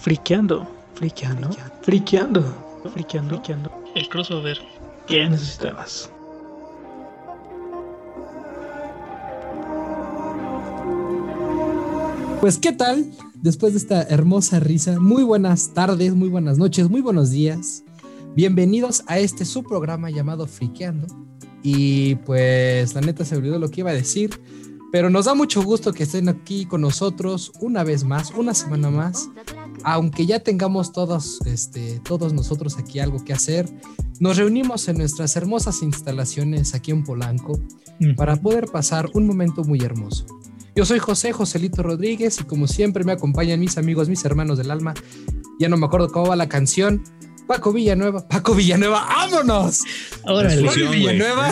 Friqueando, friqueando, friqueando, friqueando, friqueando. El crossover que necesitabas. Pues, ¿qué tal? Después de esta hermosa risa, muy buenas tardes, muy buenas noches, muy buenos días. Bienvenidos a este su programa llamado Friqueando. Y pues, la neta se olvidó lo que iba a decir, pero nos da mucho gusto que estén aquí con nosotros una vez más, una semana más. Aunque ya tengamos todos, este, todos nosotros aquí algo que hacer, nos reunimos en nuestras hermosas instalaciones aquí en Polanco para poder pasar un momento muy hermoso. Yo soy José Joselito Rodríguez y como siempre me acompañan mis amigos, mis hermanos del alma. Ya no me acuerdo cómo va la canción. Paco Villanueva, Paco Villanueva, vámonos. Ahora Villanueva.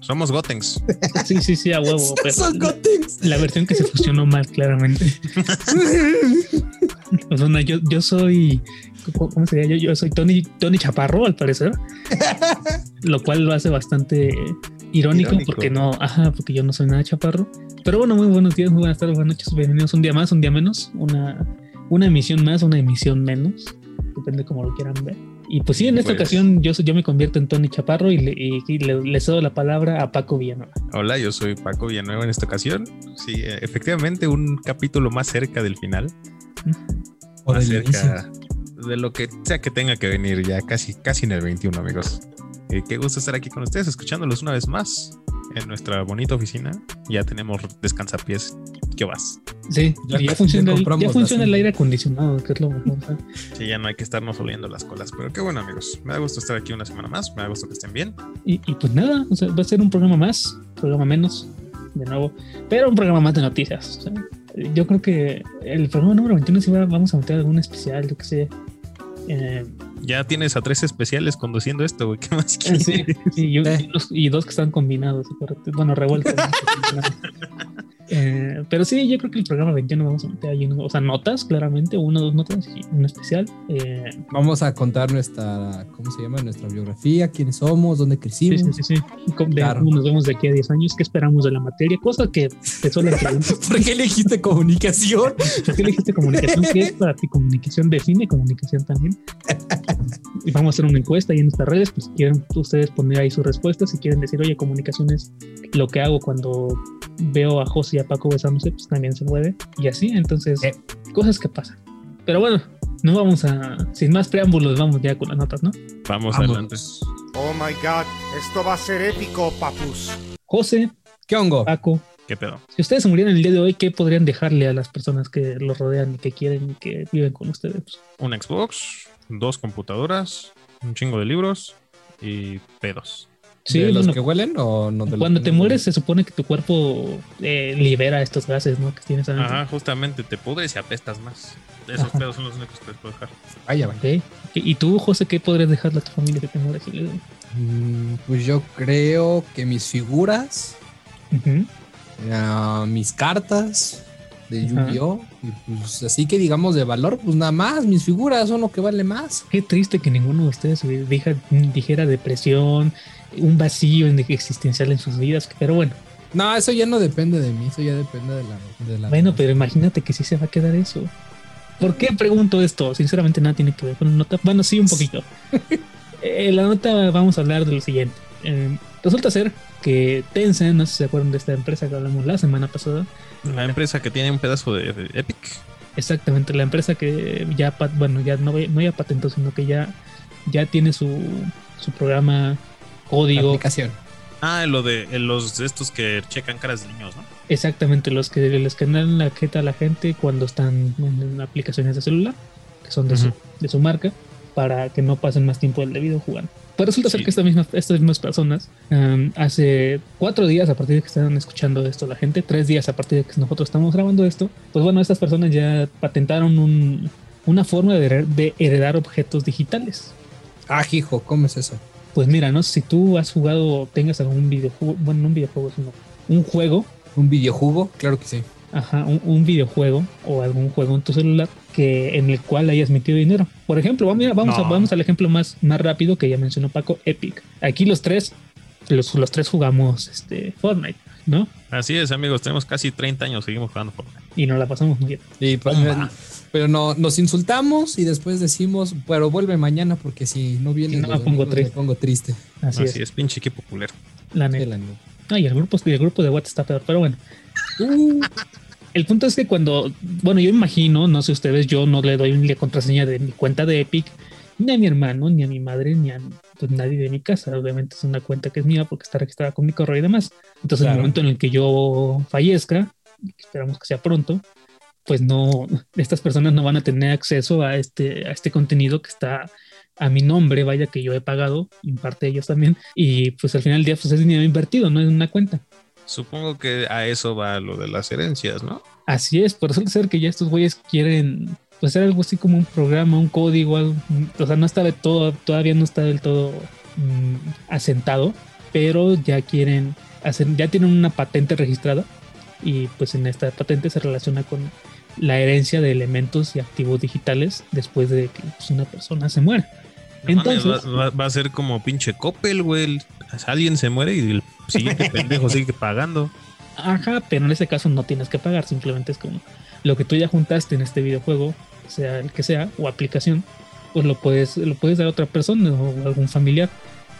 Somos Gotenks. Sí, sí, sí, a huevo. Son Gotenks. la versión que se fusionó mal, claramente. O sea, no, yo, yo soy. ¿Cómo cómo sería? Yo, yo soy Tony, Tony Chaparro, al parecer. Lo cual lo hace bastante irónico, Irónico. porque no, ajá, porque yo no soy nada chaparro. Pero bueno, muy buenos días, muy buenas tardes, buenas noches, bienvenidos un día más, un día menos, una, una emisión más, una emisión menos, depende como lo quieran ver. Y pues sí, en esta Pues- ocasión yo, soy- yo me convierto en Tony Chaparro y le, y- y le, le cedo la palabra a Paco Villanueva. Hola, yo soy Paco Villanueva en esta ocasión. Sí, efectivamente, un capítulo más cerca del final. O más del inicio. cerca de lo que sea que tenga que venir ya casi, casi en el 21, amigos. Eh, qué gusto estar aquí con ustedes, escuchándolos una vez más en nuestra bonita oficina. Ya tenemos descansapiés. ¿Qué vas? Sí, Ya ya, funciona, el, ya funciona el aire acondicionado, que es lo mejor. ¿sabes? Sí, ya no hay que estarnos oliendo las colas. Pero qué bueno, amigos. Me da gusto estar aquí una semana más. Me da gusto que estén bien. Y, y pues nada, o sea, va a ser un programa más, programa menos, de nuevo, pero un programa más de noticias. o sea, yo creo que el programa número 21 sí va- vamos a meter algún especial, yo que sé. Eh, Ya tienes a tres especiales conduciendo esto, güey. ¿Qué más sí, quieres? sí, y, Eh. y dos, que están combinados, bueno, revueltos. ¿no? Eh, pero sí, yo creo que el programa 21 vamos a meter ahí, o sea, notas, claramente, una o dos notas y un especial. Eh, Vamos a contar nuestra, ¿cómo se llama? Nuestra biografía, quiénes somos, dónde crecimos. sí, sí, sí. Cómo- de Claro. cómo nos vemos de aquí a 10 años, qué esperamos de la materia, cosa que te suelen preguntar. ¿Por qué elegiste comunicación? ¿Por qué elegiste comunicación? ¿Qué es para ti comunicación? Define comunicación también. Y vamos a hacer una encuesta ahí en nuestras redes, pues si quieren ustedes poner ahí sus respuestas, si quieren decir, oye, comunicación es lo que hago cuando veo a José y a Paco besándose, pues también se puede. Y así, entonces, Eh. cosas que pasan. Pero bueno, no vamos a, sin más preámbulos, vamos ya con las notas, ¿no? Vamos, Vamos. adelante. Oh my god, esto va a ser épico, papus. José, ¿Qué hongo? Paco, ¿Qué pedo? Si ustedes se murieran el día de hoy, ¿qué podrían dejarle a las personas que los rodean y que quieren y que viven con ustedes? Un Xbox, dos computadoras, un chingo de libros y pedos. Sí, ¿De los bueno, que huelen o no? de los cuando te no mueres se supone que tu cuerpo eh, libera estos gases, ¿no? Que tienes adentro. Ajá, justamente te pudres y apestas más. Esos Ajá. pedos son los únicos que puedo dejar. Vaya, vaya. ¿Y tú, José, qué podrías dejarle a tu familia que te mueres? Mm, Pues yo creo que mis figuras, ah, mis cartas de. Yu-Gi-Oh! Y pues así que digamos de valor, pues nada más, mis figuras son lo que vale más. Qué triste que ninguno de ustedes dija- dijera depresión, un vacío en- existencial en sus vidas, pero bueno. No, eso ya no depende de mí, eso ya depende de la... De la Bueno, pero imagínate que sí se va a quedar eso. ¿Por qué pregunto esto? Sinceramente nada tiene que ver con la nota. Bueno, sí, un poquito. En la nota vamos a hablar de lo siguiente. Eh, resulta ser que Tencent, no sé si se acuerdan de esta empresa que hablamos la semana pasada, La empresa que tiene un pedazo de, de Epic. exactamente la empresa que ya, bueno, ya no, no ya patentó, sino que ya, ya tiene su, su programa código, aplicación. Ah, lo de eh, los de estos que checan caras de niños, ¿no? exactamente los que le escanean la jeta a la gente cuando están en aplicaciones de celular, que son de, su, de su marca, para que no pasen más tiempo del debido jugando. Pues resulta ser que esta misma, estas mismas personas, um, hace cuatro días a partir de que están escuchando esto la gente, tres días a partir de que nosotros estamos grabando esto, pues bueno, estas personas ya patentaron un- una forma de, heredar- de heredar objetos digitales. Ah, hijo, ¿cómo es eso? Pues mira, no si tú has jugado tengas algún videojuego, bueno, no un videojuego, sino un juego ¿Un videojuego? Claro que sí. Ajá, un, un videojuego o algún juego en tu celular que en el cual hayas metido dinero. Por ejemplo, vamos, a- vamos al ejemplo más, más rápido que ya mencionó Paco, Epic. Aquí los tres, los, los tres jugamos este, Fortnite, ¿no? Así es, amigos. Tenemos casi 30 años, seguimos jugando Fortnite. y nos la pasamos muy bien. Y, pues, pero no, nos insultamos y después decimos, pero vuelve mañana porque si no viene Si no, me pongo triste. pongo triste. Así, Así es. es, pinche equipo culero. Neta. la neta. Ay, el grupo, el grupo de WhatsApp está peor, pero bueno. Uh, el punto es que cuando, bueno, yo imagino, no sé ustedes, yo no le doy la contraseña de mi cuenta de Epic ni a mi hermano, ni a mi madre, ni a pues, nadie de mi casa. Obviamente es una cuenta que es mía porque está registrada con mi correo y demás. Entonces, en el momento en el que yo fallezca, esperamos que sea pronto, pues no, estas personas no van a tener acceso a este, a este contenido que está a mi nombre, vaya que yo he pagado, en parte ellos también, y pues al final del día pues es dinero invertido, no es una cuenta. Supongo que a eso va lo de las herencias, ¿no? Así es, por eso ser que ya estos güeyes quieren pues hacer algo así como un programa, un código, algo, o sea, no está de todo, todavía no está del todo mm, asentado, pero ya quieren hacer, ya tienen una patente registrada y pues en esta patente se relaciona con la herencia de elementos y activos digitales después de que pues, una persona se muere. No mames, Entonces- va, va- va a ser como pinche Coppel, güey. El- Alguien se muere y el siguiente pendejo sigue pagando. Ajá, pero en ese caso no tienes que pagar, simplemente es como lo que tú ya juntaste en este videojuego, sea el que sea, o aplicación, pues lo puedes, lo puedes dar a otra persona o algún familiar.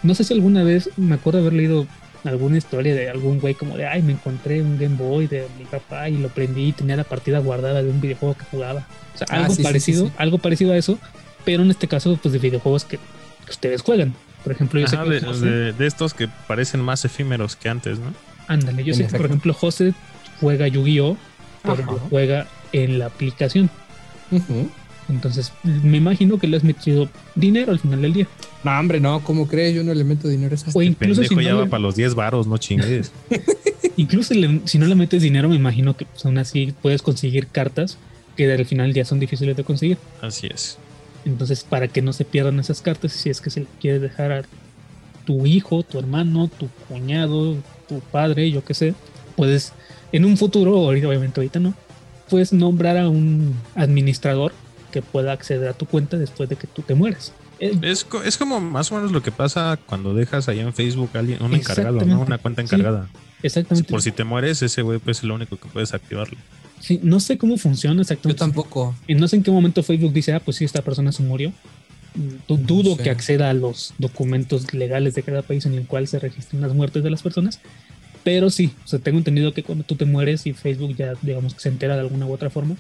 No sé si alguna vez me acuerdo haber leído alguna historia de algún güey como de, ay, me encontré un Game Boy de mi papá y lo prendí y tenía la partida guardada de un videojuego que jugaba. O sea, Ah, algo sí, parecido, sí, sí. algo parecido a eso, pero en este caso, pues de videojuegos que, que ustedes juegan. Por ejemplo, yo sé que de, José- de- de estos que parecen más efímeros que antes, ¿no? Ándale, yo En sé que por ejemplo José juega Yu-Gi-Oh, pero Ajá. juega en la aplicación. Entonces, me imagino que le has metido dinero al final del día. No, hombre, no, ¿cómo crees? Yo no le meto dinero a esas. O incluso, si Pendejo no, ya va le, para los 10 varos, no chingues. incluso le- si no le metes dinero, me imagino que pues, aún así puedes conseguir cartas que al final del día son difíciles de conseguir. Así es. Entonces, para que no se pierdan esas cartas, si es que se le quieres dejar a tu hijo, tu hermano, tu cuñado, tu padre, yo qué sé, puedes en un futuro, ahorita obviamente ahorita no, puedes nombrar a un administrador que pueda acceder a tu cuenta después de que tú te mueras. Eh, Es, es como más o menos lo que pasa cuando dejas ahí en Facebook a alguien, un encargado, ¿no? Una cuenta Sí. encargada. exactamente. Por si te mueres, ese güey pues es lo único que puedes activarlo. Sí, no sé cómo funciona Yo exactamente. tampoco. Y no sé en qué momento Facebook dice, ah, pues sí, esta persona se murió. Mm, No Dudo sé. que acceda a los documentos legales de cada país en el cual se registren las muertes de las personas. Pero sí, o sea, tengo entendido que cuando tú te mueres y Facebook ya, digamos, que se entera de alguna u otra forma,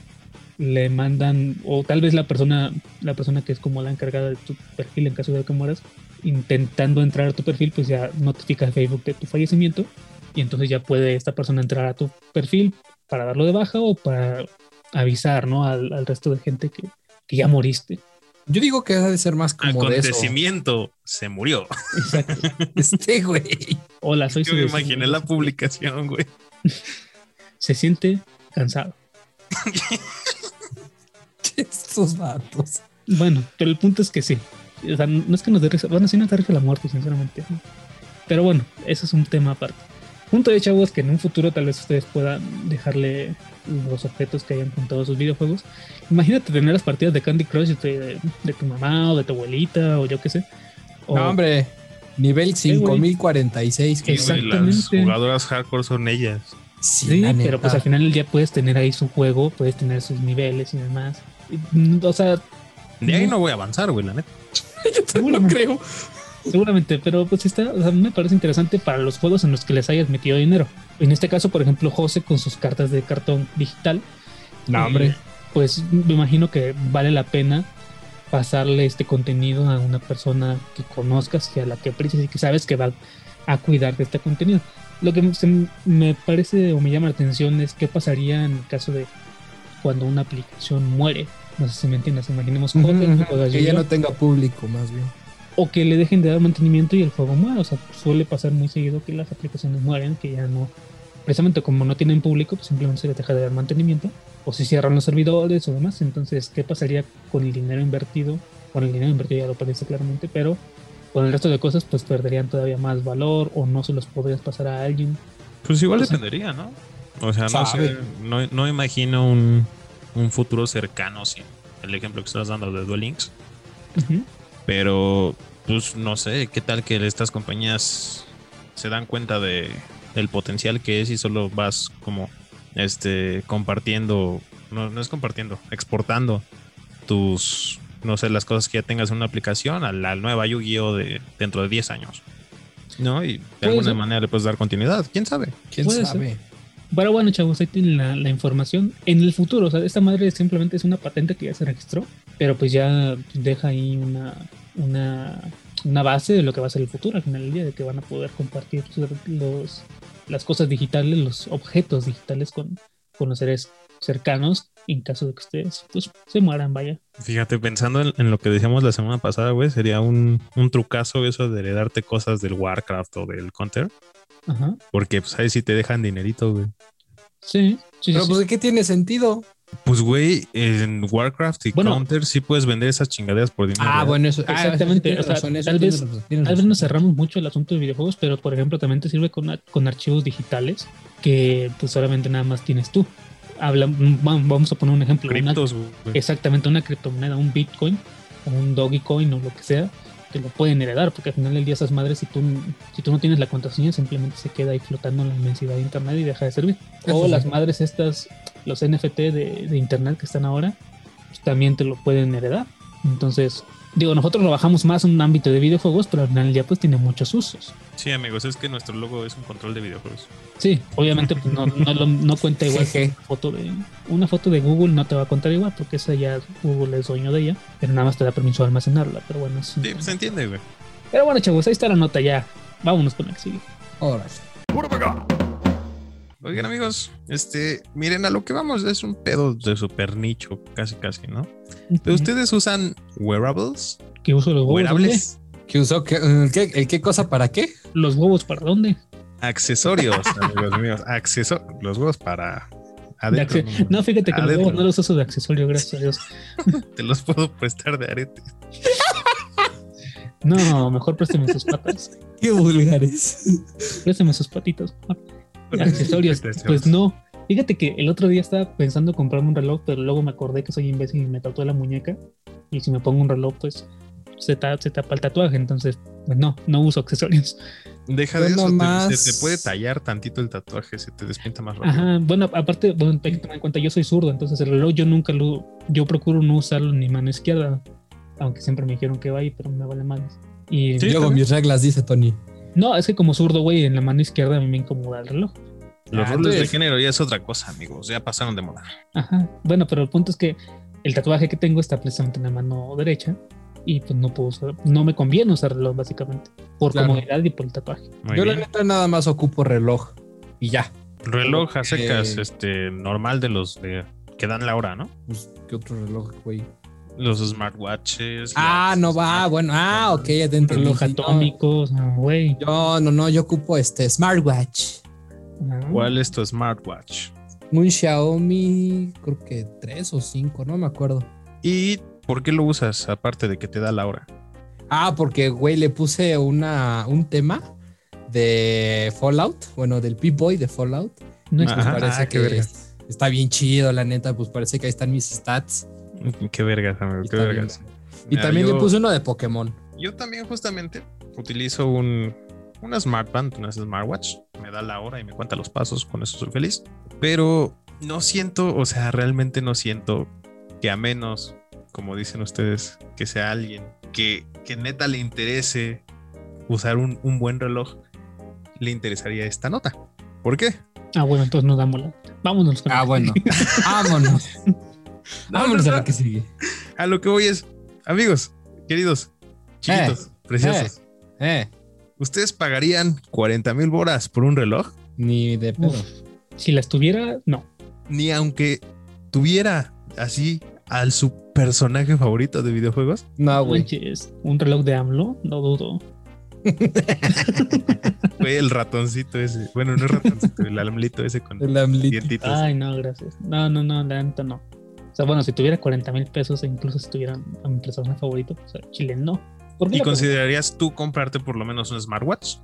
le mandan, o tal vez la persona, la persona que es como la encargada de tu perfil en caso de que mueras, intentando entrar a tu perfil, pues ya notifica a Facebook de tu fallecimiento y entonces ya puede esta persona entrar a tu perfil para darlo de baja o para avisar, ¿no? Al, al resto de gente que, que ya moriste. Yo digo que ha de ser más como de eso. Acontecimiento, se murió. Exacto. Este güey. Hola, soy Yo me imaginé la publicación, güey. Se siente cansado. Estos vatos. Bueno, pero el punto es que sí. O sea, no es que nos dé risa. Bueno, sí nos da risa la muerte, sinceramente. Pero bueno, eso es un tema aparte. Punto de chavos que en un futuro tal vez ustedes puedan dejarle los objetos que hayan juntado a sus videojuegos. Imagínate tener las partidas de Candy Crush de, de tu mamá o de tu abuelita o yo qué sé. O- No, hombre. Nivel güey. 5046. que Y, güey, las Exactamente. jugadoras hardcore son ellas. Sí, Sí, pero pues al final del día puedes tener ahí su juego, puedes tener sus niveles y demás. Mm, O sea, De ahí No. no voy a avanzar, güey, la neta. Yo no creo. Seguramente, pero pues está, o sea, me parece interesante para los juegos en los que les hayas metido dinero. En este caso, por ejemplo, José con sus cartas de cartón digital, No, hombre. pues me imagino que vale la pena pasarle este contenido a una persona que conozcas y a la que aprecias y que sabes que va a cuidar de este contenido. Lo que se- me parece o me llama la atención es qué pasaría en el caso de cuando una aplicación muere. No sé si me entiendes, imaginemos José, ujú. que ya no tenga público, más bien. O que le dejen de dar mantenimiento y el juego muera. O sea, suele pasar muy seguido que las aplicaciones mueren, que ya no, precisamente como no tienen público, pues simplemente se les deja de dar mantenimiento, o si cierran los servidores o demás. Entonces, ¿qué pasaría con el dinero invertido? Con el dinero invertido ya lo perdiste claramente, pero con el resto de cosas, pues perderían todavía más valor o no se los podrías pasar a alguien. Pues igual sea, dependería, ¿no? O sea, no sé, no, no imagino un, un futuro cercano sin el ejemplo que estás dando de Duel Links, Ujú. Pero pues no sé, qué tal que estas compañías se dan cuenta de el potencial que es y solo vas como este, compartiendo, no, no es compartiendo, exportando tus, no sé, las cosas que ya tengas en una aplicación a la nueva Yu-Gi-Oh! De, dentro de 10 años. ¿No? Y de Puede alguna ser. manera le puedes dar continuidad. ¿Quién sabe? ¿Quién Puede sabe? Pero bueno, chavos, ahí tienen la, la información. En el futuro, o sea, esta madre simplemente es una patente que ya se registró, pero pues ya deja ahí una, una, una base de lo que va a ser el futuro al final del día, de que van a poder compartir los, las cosas digitales, los objetos digitales con, con los seres cercanos en caso de que ustedes pues, se mueran, vaya. Fíjate, pensando en, en lo que decíamos la semana pasada, güey, sería un, un trucazo eso de heredarte cosas del Warcraft o del Counter. Ajá. Porque, pues, ahí sí te dejan dinerito, güey. Sí, sí, Pero sí, pues, ¿qué tiene sentido? Pues, güey, en Warcraft y Bueno. Counter sí puedes vender esas chingaderas por dinero. Ah, ¿verdad? bueno, eso. ah, Exactamente, tienes o sea, razón, eso tal vez- razón, Tal vez nos cerramos mucho el asunto de videojuegos, pero por ejemplo también te sirve con, con archivos digitales que pues solamente nada más tienes tú. Habla, va- vamos a poner un ejemplo. Criptos, exactamente una criptomoneda, un Bitcoin o un Dogecoin o lo que sea, te lo pueden heredar, porque al final del día esas madres, si tú, si tú no tienes la contraseña, simplemente se queda ahí flotando en la inmensidad de internet y deja de servir. Eso O sí. las madres estas, los NFT de, de internet que están ahora, pues, también te lo pueden heredar. Entonces, digo, nosotros lo bajamos más en un ámbito de videojuegos, pero al final día pues tiene muchos usos. Sí, amigos, es que nuestro logo es un control de videojuegos. Sí, obviamente pues, no, no, no cuenta igual que una foto de una foto de Google no te va a contar igual porque esa ya Google es dueño de ella, pero nada más te da permiso de almacenarla, pero bueno, Sí, se entiende, güey. pero bueno, chavos, ahí está la nota ya. Vámonos con la que sigue. Órale. Oigan, amigos, este, miren, a lo que vamos es un pedo de super nicho, casi, casi, ¿no? Pero ustedes usan wearables, ¿Qué uso los huevos? wearables, ¿Qué usó? ¿Qué, el qué, el qué cosa para qué? ¿Los huevos para dónde? accesorios, amigos míos, accesorios, los huevos para De adentro. no, fíjate que los huevos no los uso de accesorio, gracias a Dios. Te los puedo prestar de arete. No, mejor présteme sus patas. Qué vulgares. Présteme sus patitas. Accesorios, pues no. Fíjate que el otro día estaba pensando comprarme un reloj, pero luego me acordé que soy imbécil y me tatué la muñeca. Y si me pongo un reloj, pues se, ta- se tapa el tatuaje. Entonces, pues no, no uso accesorios. Deja de eso, te- nomás- se te puede tallar tantito el tatuaje, se te despinta más rápido. Ajá, bueno, aparte, bueno, hay que tener en cuenta, yo soy zurdo, entonces el reloj yo nunca lo, yo procuro no usarlo en mi mano izquierda, aunque siempre me dijeron que va ahí, pero me vale más. Y Sí. Yo hago mis reglas, dice Tony. No, es que como zurdo, güey, en la mano izquierda a mí me incomoda el reloj. Los Ah, roles de género ya es otra cosa, amigos, ya pasaron de moda. Ajá, bueno, pero el punto es que el tatuaje que tengo está precisamente en la mano derecha y pues no puedo usar, no me conviene usar reloj básicamente, por Claro. comodidad y por el tatuaje. Muy Yo la neta nada más ocupo reloj y ya. Reloj a secas, este, normal de los de, que dan la hora, ¿no? Pues, ¿qué otro reloj, güey? Los smartwatches. Ah, no va, bueno, ah, ok, ya te entendí. Reloj Sí, no, atómico, o sea, güey. Yo, no, no, yo ocupo este smartwatch. Ajá. ¿Cuál es tu smartwatch? Un Xiaomi, creo que tres o cinco, no me acuerdo. ¿Y por qué lo usas aparte de que te da la hora? Ah, porque, güey, le puse una, un tema de Fallout, bueno, del P-Boy de Fallout. No es Ajá. Pues parece ah, que está bien chido, la neta, pues parece que ahí están mis stats. Qué vergas, amigo, qué vergas. Y también yo- le puse uno de Pokémon. Yo también justamente utilizo un, una smartband, una smartwatch. Me da la hora y me cuenta los pasos, con eso soy feliz. Pero no siento, o sea, realmente no siento que a menos, como dicen ustedes, que sea alguien que, que neta le interese usar un, un buen reloj, le interesaría esta nota. ¿Por qué? Ah, bueno, entonces no damos la. Vámonos. Ah, bueno. Vámonos. Vámonos no, a lo que sigue. A lo que voy es, amigos, queridos, chiquitos, preciosos, Eh, ¿ustedes pagarían 40 mil boras por un reloj? ni de pedo. Uf, si las tuviera, no. ni aunque tuviera así al su personaje favorito de videojuegos. No, güey. Un reloj de AMLO, no dudo. Fue el ratoncito ese. Bueno, no es ratoncito, el alamlito ese con El amlito. dientitos. Ay, no, gracias. No, no, no, la neta no. O sea, bueno, si tuviera 40 mil pesos e incluso si tuviera a mi personaje favorito, o sea, Chile no. ¿Por qué ¿Y considerarías tú comprarte por lo menos un smartwatch?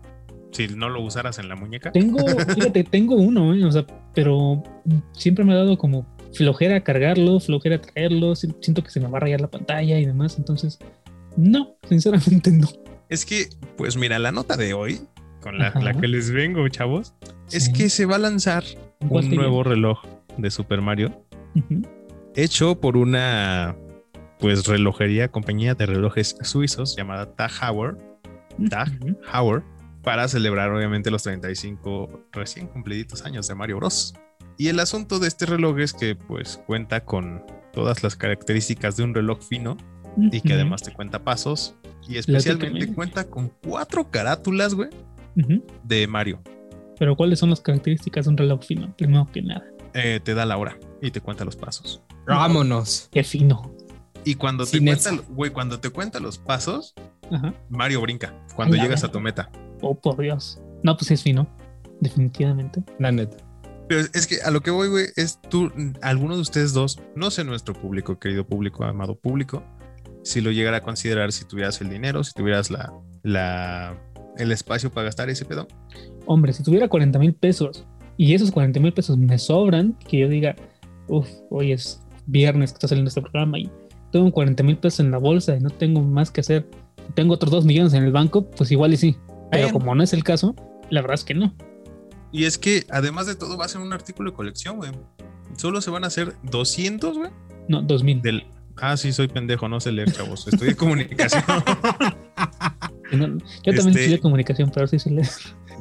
Si no lo usaras en la muñeca. Tengo, fíjate, tengo uno, ¿eh? o sea, pero siempre me ha dado como flojera cargarlo, flojera traerlo, si- siento que se me va a rayar la pantalla y demás, entonces, no, sinceramente no. Es que, pues mira, la nota de hoy, con la, la que les vengo, chavos, es que se va a lanzar ¿Cuál un nuevo reloj de Super Mario Ujú. Hecho por una pues relojería, compañía de relojes suizos llamada Tag Heuer, Tag. Heuer, para celebrar obviamente los 35 recién cumpliditos años de Mario Bros. Y el asunto de este reloj es que pues cuenta con todas las características de un reloj fino y que además te cuenta pasos y especialmente cuenta con cuatro carátulas, güey, de Mario. Pero ¿cuáles son las características de un reloj fino? Primero que nada. Eh, te da la hora y te cuenta los pasos. Vámonos. Qué fino. Y cuando te cuenta, güey, cuando te cuenta los pasos, Ajá. Mario brinca cuando llegas a tu meta. Oh, por Dios. No, pues es fino. Definitivamente. La neta. Pero es que a lo que voy, güey, es tú, alguno de ustedes dos, no sé nuestro público, querido público, amado público, si lo llegara a considerar, si tuvieras el dinero, si tuvieras la, la, el espacio para gastar ese pedo. Hombre, si tuviera 40 mil pesos y esos 40 mil pesos me sobran, que yo diga, uff, hoy es viernes que está saliendo este programa y tengo 40 mil pesos en la bolsa y no tengo más que hacer, tengo otros 2 millones en el banco, pues igual y sí. Pero como no es el caso, la verdad es que no. Y es que además de todo va a ser un artículo de colección, güey. Solo se van a hacer 200, güey. No, 2 mil. Del... Ah, sí, soy pendejo, no sé leer, chavos. Estudié comunicación. No, yo también Este- estudié comunicación, pero sí se le.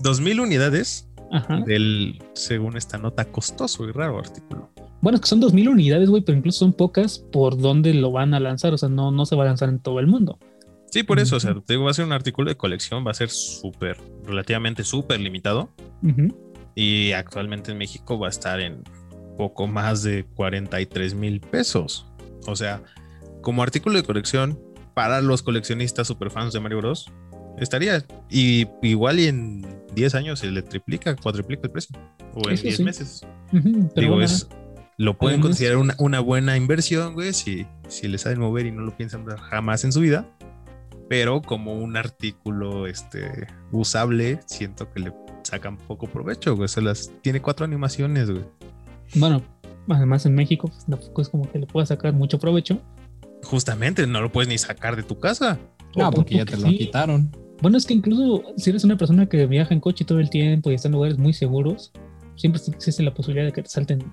2000 unidades Ajá. del, según esta nota, costoso y raro artículo. Bueno, es que son 2000 unidades, güey, pero incluso son pocas por donde lo van a lanzar. O sea, no, no se va a lanzar en todo el mundo. Sí, por eso, o sea, te digo, va a ser un artículo de colección, va a ser súper, relativamente súper limitado. Y actualmente en México va a estar en poco más de 43 mil pesos. O sea, como artículo de colección para los coleccionistas superfans de Mario Bros. Estaría y igual y en 10 años se le triplica, cuadriplica el precio. O en Eso 10 sí. meses. Pero Digo, bueno, es, lo pueden considerar una, una buena inversión, güey, si, si les saben mover y no lo piensan jamás en su vida. Pero como un artículo este, usable, siento que le sacan poco provecho, güey. Se las, tiene cuatro animaciones, güey. bueno, además en México, pues tampoco es como que le pueda sacar mucho provecho. Justamente, no lo puedes ni sacar de tu casa. No, porque ya te lo sí. quitaron. Bueno, es que incluso si eres una persona que viaja en coche todo el tiempo y está en lugares muy seguros, siempre existe la posibilidad de que te salten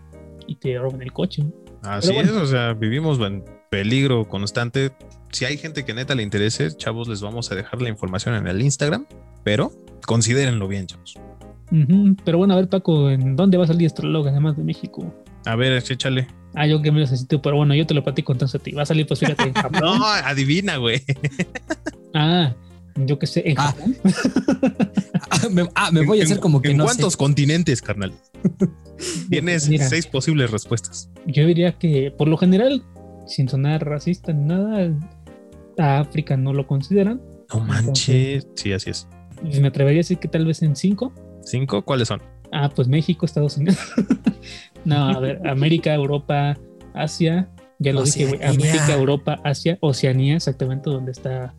y te roben el coche. Así bueno. es, o sea, vivimos en peligro constante. Si hay gente que neta le interese, chavos, les vamos a dejar la información en el Instagram, pero considérenlo bien, chavos. Pero bueno, a ver, Paco, ¿en dónde va a salir este reloj además de México? A ver, échale. Ah, yo que me necesito, pero bueno, yo te lo platico entonces a ti. Va a salir, pues fíjate. No, adivina, güey. Ah, yo que sé, en Ah, Japón. Ah, me, ah, me voy a ¿En- hacer como que ¿En no cuántos sé. continentes, carnal? Tienes Mira. seis posibles respuestas. Yo diría que, por lo general, sin sonar racista ni nada, a África no lo consideran. No manches. Sí, así es. Y me atrevería a decir que tal vez en cinco. ¿Cinco? ¿Cuáles son? Ah, pues México, Estados Unidos. no, a ver, América, Europa, Asia. Ya lo dije, güey. América, Europa, Asia, Oceanía, exactamente donde está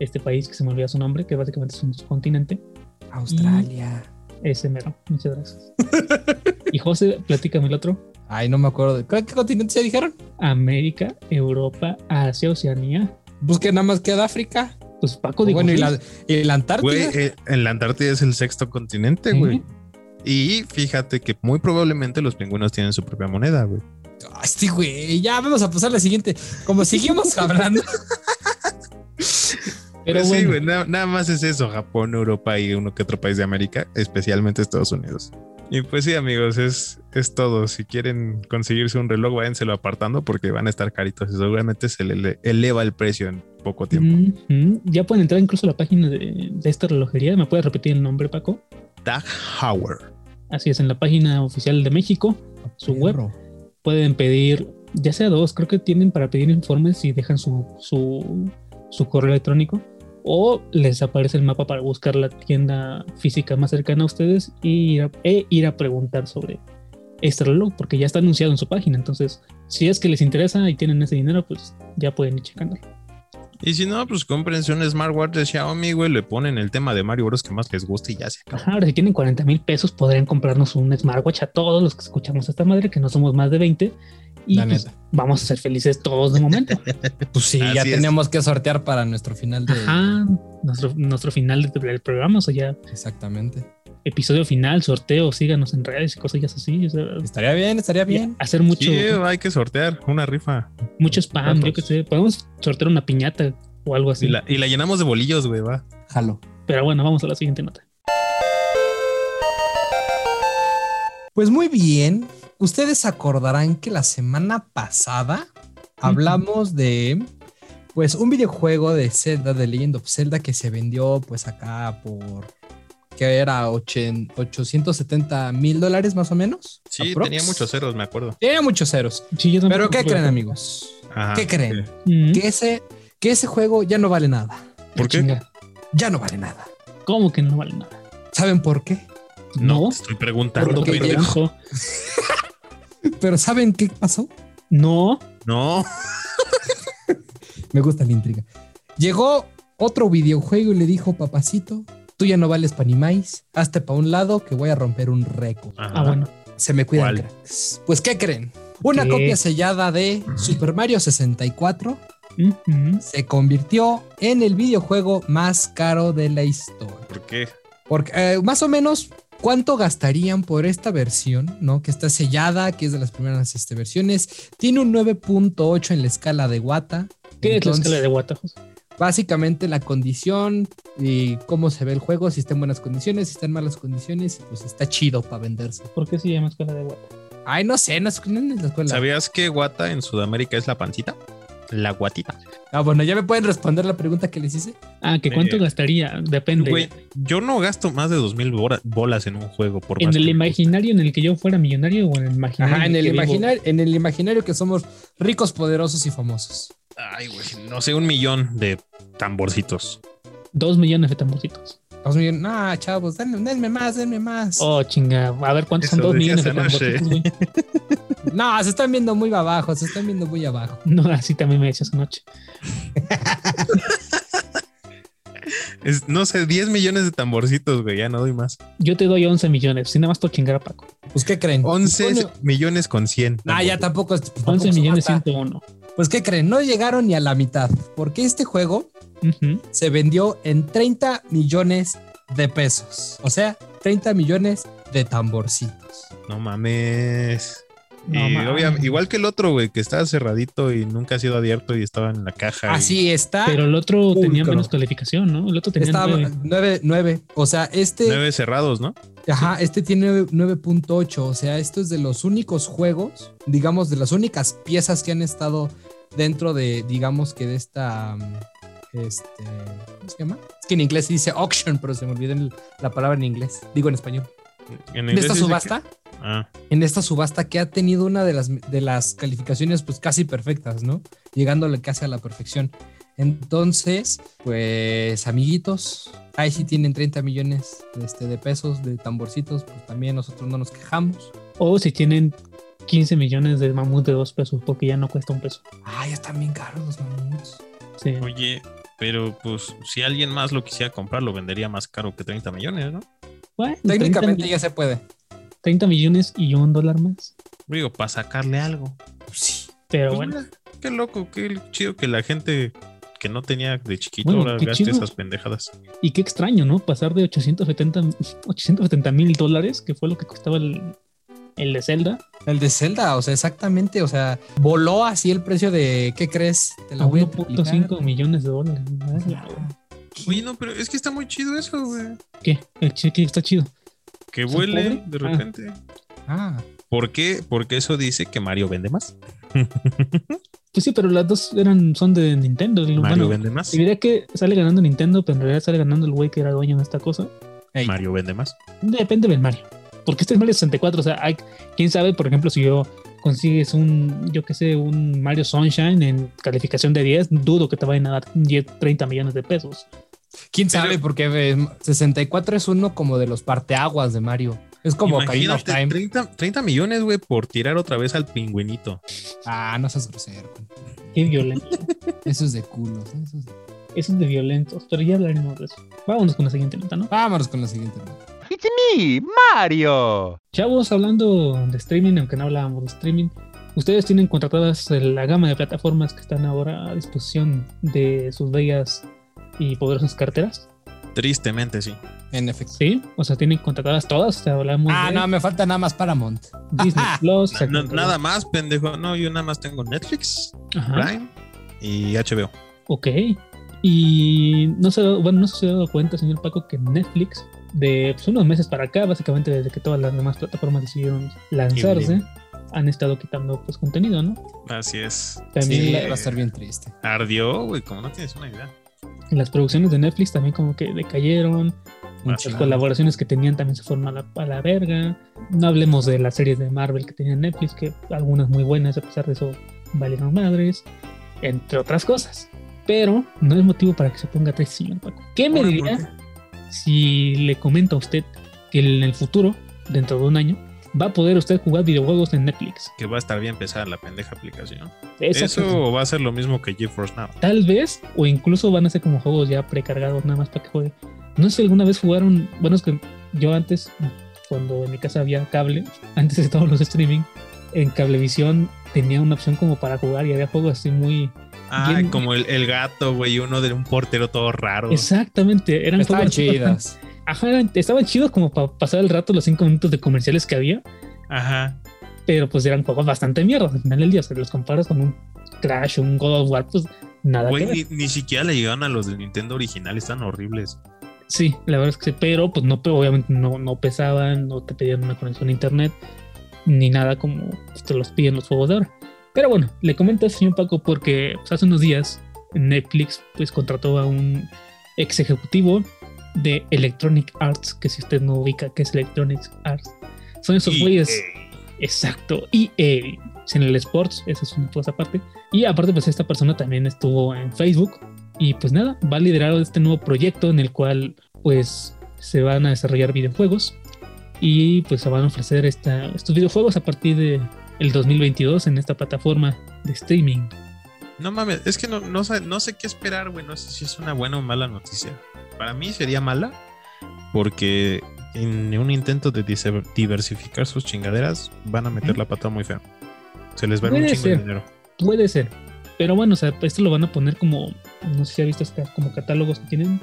este país que se me olvida su nombre, que básicamente es un continente. Australia. Ese mero. Muchas gracias. y José, platícame el otro. Ay, no me acuerdo. de- ¿Qué, qué continente se dijeron? América, Europa, Asia, Oceanía. Pues que nada más queda África. Pues Paco dijo. bueno, y la, y la Antártida. Güey, eh, en la Antártida es el sexto continente, güey. Y fíjate que muy probablemente los pingüinos tienen su propia moneda, güey. Ay, sí, güey. Ya vamos a pasar la siguiente. Como seguimos hablando. Pero Pues sí, güey, nada, nada más es eso, Japón, Europa y uno que otro país de América, especialmente Estados Unidos. Y pues sí, amigos, es, es todo. Si quieren conseguirse un reloj, váyenselo apartando porque van a estar caritos y seguramente se le ele- eleva el precio en poco tiempo. Ya pueden entrar incluso a la página de, de esta relojería. ¿Me puedes repetir el nombre, Paco? Tag Heuer. Así es, en la página oficial de México, su web, Perro. pueden pedir, ya sea dos, creo que tienen para pedir informes y dejan su, su, su correo electrónico. O les aparece el mapa para buscar la tienda física más cercana a ustedes y ir a, e ir a preguntar sobre este reloj, porque ya está anunciado en su página. Entonces, si es que les interesa y tienen ese dinero, pues ya pueden ir checando. Y si no, pues cómprense un smartwatch de Xiaomi, güey, le ponen el tema de Mario Bros que más les guste y ya se acabó. Ajá, ahora si tienen 40 mil pesos podrían comprarnos un smartwatch a todos los que escuchamos esta madre, que no somos más de 20. Y La pues, vamos a ser felices todos de momento. Pues sí, ya es. teníamos que sortear para nuestro final de. Ajá, nuestro, nuestro final de- del programa, o sea, ya Exactamente. episodio final, sorteo, síganos en redes y cosas así. o sea, Estaría bien, estaría bien. hacer mucho, Sí, hay que sortear una rifa. mucho spam, yo qué sé. Podemos sortear una piñata o algo así. Y la, y la llenamos de bolillos, güey, va. Jalo. Pero bueno, vamos a la siguiente nota. Pues muy bien. Ustedes acordarán que la semana pasada hablamos de pues un videojuego de Zelda, de Legend of Zelda que se vendió pues acá por que era ochen- 870 mil dólares más o menos. Sí, Aprox. tenía muchos ceros, me acuerdo. Tenía muchos ceros. Sí, yo Pero ¿qué creen amigos? Ajá. ¿Qué creen? Mm, Que ese, que ese juego ya no vale nada. ¿Por qué? chinga. Ya no vale nada. ¿Cómo que no vale nada? ¿Saben por qué? No, estoy preguntando. Porque. Pero ¿saben qué pasó? No, No, Me gusta la intriga. Llegó otro videojuego y le dijo, papacito, tú ya no vales pa' ni maíz, hazte pa' un lado que voy a romper un récord. Ajá. ah, bueno. Se me cuidan, ¿Cuál? cracks. Pues, ¿qué creen? Una ¿Qué? copia sellada de Super Mario 64 Ujú. se convirtió en el videojuego más caro de la historia. ¿Por qué? Porque eh, más o menos, ¿cuánto gastarían por esta versión? ¿No? Que está sellada, que es de las primeras este, versiones. Tiene un 9.8 en la escala de Wata. ¿Qué es la escala de guatajos? Básicamente la condición y cómo se ve el juego, si está en buenas condiciones, si está en malas condiciones, y pues está chido para venderse. ¿Por qué se llama escala de guata? Ay, no sé, no es, no es la escuela. ¿Sabías que guata en Sudamérica es la pancita? La guatita. Ah, bueno, ya me pueden responder la pregunta que les hice. Ah, que cuánto Eh, gastaría, depende. Güey, yo no gasto más de dos mil bolas en un juego por ¿En más el imaginario en el que yo fuera millonario o en el imaginario? Ajá, en el, imaginario, en el imaginario que somos ricos, poderosos y famosos. Ay, güey, no sé, un millón de tamborcitos. Dos millones de tamborcitos. Dos millones. Ah, chavos, denme, denme más, denme más. Oh, chinga. A ver cuántos son dos millones de tamborcitos, güey. No, se están viendo muy abajo, se están viendo muy abajo. No, así también me decías anoche. Es, no sé, 10 millones de tamborcitos, güey, ya no doy más. Yo te doy 11 millones, si nada más por chingar a Paco. Pues, ¿qué creen? 11 Bueno, millones con 100. Ah, ya tampoco. es- tampoco 11 se millones mata. 101. Pues, ¿qué creen? No llegaron ni a la mitad, porque este juego Ujú. se vendió en 30 millones de pesos. O sea, 30 millones de tamborcitos. No mames. No Y mames. obvia- igual que el otro, güey, que estaba cerradito y nunca ha sido abierto y estaba en la caja. y- Así está. Pero el otro tenía menos calificación, ¿no? El otro tenía Está nueve. 9, 9. O sea, este, Nueve cerrados, ¿no? ajá, este tiene 9.8. O sea, esto es de los únicos juegos, digamos, de las únicas piezas que han estado dentro de, digamos que de esta, mm, este, ¿cómo se llama? Es que en inglés se dice auction, pero se me olvida el- la palabra en inglés. Digo en español. En En esta subasta, que- Ah, en esta subasta que ha tenido una de las, de las calificaciones pues casi perfectas, ¿no? Llegándole casi a la perfección. Entonces, pues amiguitos, ahí sí tienen 30 millones este, de pesos de tamborcitos, pues también nosotros no nos quejamos. O si tienen 15 millones de mamut de dos pesos, porque ya no cuesta un peso. Ah, ya están bien caros los mamuts. Sí. oye, pero pues si alguien más lo quisiera comprar, lo vendería más caro que 30 millones, ¿no? Bueno, 30 Técnicamente ya se puede. 30 millones y un dólar más. Digo, para sacarle algo. Sí. Pero Pues bueno, mira, qué loco, qué chido que la gente que no tenía de chiquito Bueno, ahora qué gaste chido. esas pendejadas. y qué extraño, ¿no? Pasar de 870 870 mil dólares, que fue lo que costaba el, el de Zelda, El de Zelda, o sea, exactamente, o sea, voló así el precio de, ¿qué crees? Te la voy a 1.5 triplicar. millones de dólares. Oye, no, pero es que está muy chido eso, güey. ¿Qué? El cheque está chido. Que ¿Soy vuele de Ah. repente. Ah, ¿Por qué? Porque eso dice que Mario vende más. Pues sí, pero las dos eran, son de Nintendo. Mario bueno, vende más. y diría que sale ganando Nintendo, pero en realidad sale ganando el güey que era dueño de esta cosa. ey, Mario vende más. Depende del Mario. Porque este es Mario 64. O sea, hay, quién sabe, por ejemplo, si yo consigues un, yo qué sé, un Mario Sunshine en calificación de 10, dudo que te vayan a dar 10, 30 millones de pesos. Quién Pero- sabe, porque eh, 64 es uno como de los parteaguas de Mario. Es como Ocarina of Time. 30, 30 millones, güey, por tirar otra vez al pingüinito. Ah, no seas grosero. güey. Qué violento. Eso es de culos. ¿eh? Eso es de- Eso es de violentos, pero ya hablaremos de eso. Vámonos con la siguiente nota, ¿no? Vámonos con la siguiente nota. It's me, Mario. Chavos, hablando de streaming, aunque no hablábamos de streaming, ustedes tienen contratadas la gama de plataformas que están ahora a disposición de sus bellas y poderosas carteras. Tristemente, sí. En efecto. Sí, o sea, tienen contratadas todas. O sea, hablamos Ah, de no, me falta nada más Paramount. Disney Plus. Na- na- nada más, pendejo. No, yo nada más tengo Netflix, Ajá. Prime y HBO. Ok. Y no se, bueno, no se ha dado cuenta, señor Paco, que Netflix, de pues, unos meses para acá, básicamente desde que todas las demás plataformas decidieron lanzarse, han estado quitando pues contenido, ¿no? Así es. También Sí, la- va a estar bien triste. Ardió, güey, como no tienes una idea. Las producciones de Netflix también como que decayeron. Chingo. colaboraciones que tenían también se fueron a la, a la verga. No hablemos de las series de Marvel que tenían Netflix, que algunas muy buenas, a pesar de eso valieron madres, entre otras cosas. Pero no es motivo para que se ponga triste, señor Paco. ¿Qué me Ahora, ¿por diría si le comento a usted que en el futuro, dentro de un año, va a poder usted jugar videojuegos en Netflix? Que va a estar bien pesada la pendeja aplicación. Esa Eso va a ser lo mismo que GeForce Now. Tal vez, o incluso van a ser como juegos ya precargados nada más para que juegue. No sé si alguna vez jugaron, bueno, es que yo antes, cuando en mi casa había cable, antes de todos los streaming, en Cablevisión tenía una opción como para jugar y había juegos así muy... Ah, Bien. como el, el gato, güey, uno de un portero todo raro. Exactamente, eran Estaban juegos bastante- chidas. Ajá, estaban chidos como para pasar el rato los cinco minutos de comerciales que había, Ajá. pero pues eran juegos bastante mierda. Al final del día, si los comparas con un Crash o un God of War, pues nada Güey, ni, ni siquiera le llegaron a los de Nintendo original, están horribles. Sí, la verdad es que sí, pero pues no, obviamente no, no pesaban, no te pedían una conexión a internet, ni nada como te los piden los juegos de ahora. Pero bueno, le comento al señor Paco porque pues, hace unos días Netflix pues contrató a un ex ejecutivo de Electronic Arts, que si usted no ubica qué es Electronic Arts, son esos güeyes, eh, exacto, y en el Sports, esa es una cosa aparte. Y aparte pues esta persona también estuvo en Facebook y pues nada, va a liderar este nuevo proyecto en el cual pues se van a desarrollar videojuegos y pues se van a ofrecer esta, estos videojuegos a partir de el 2022 en esta plataforma de streaming. No mames, es que no, no, sé, no sé qué esperar, güey. No sé si es una buena o mala noticia. Para mí sería mala porque en un intento de diversificar sus chingaderas van a meter la pata muy feo. Se les va a ir un chingo de dinero. Puede ser, pero bueno, o sea, esto lo van a poner como, no sé si ha visto como catálogos que tienen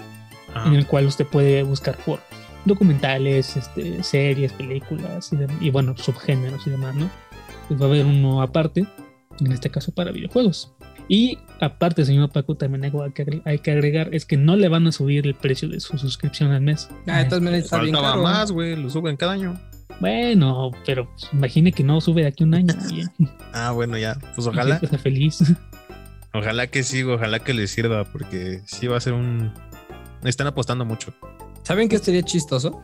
Ajá. en el cual usted puede buscar por documentales, este, series, películas y, bueno, subgéneros y demás, ¿no? Pues va a haber uno aparte, en este caso para videojuegos. Y aparte, señor Paco, también hay que, que agregar es que no le van a subir el precio de su suscripción al mes. Ah, todas maneras está bien caro. más, güey. Lo suben cada año. Bueno, pero pues, imagine que no sube de aquí un año. Ah, bueno, ya. Pues ojalá. gente está feliz. Ojalá que sí, ojalá que les sirva porque sí va a ser un... Están apostando mucho. ¿Saben qué estaría chistoso?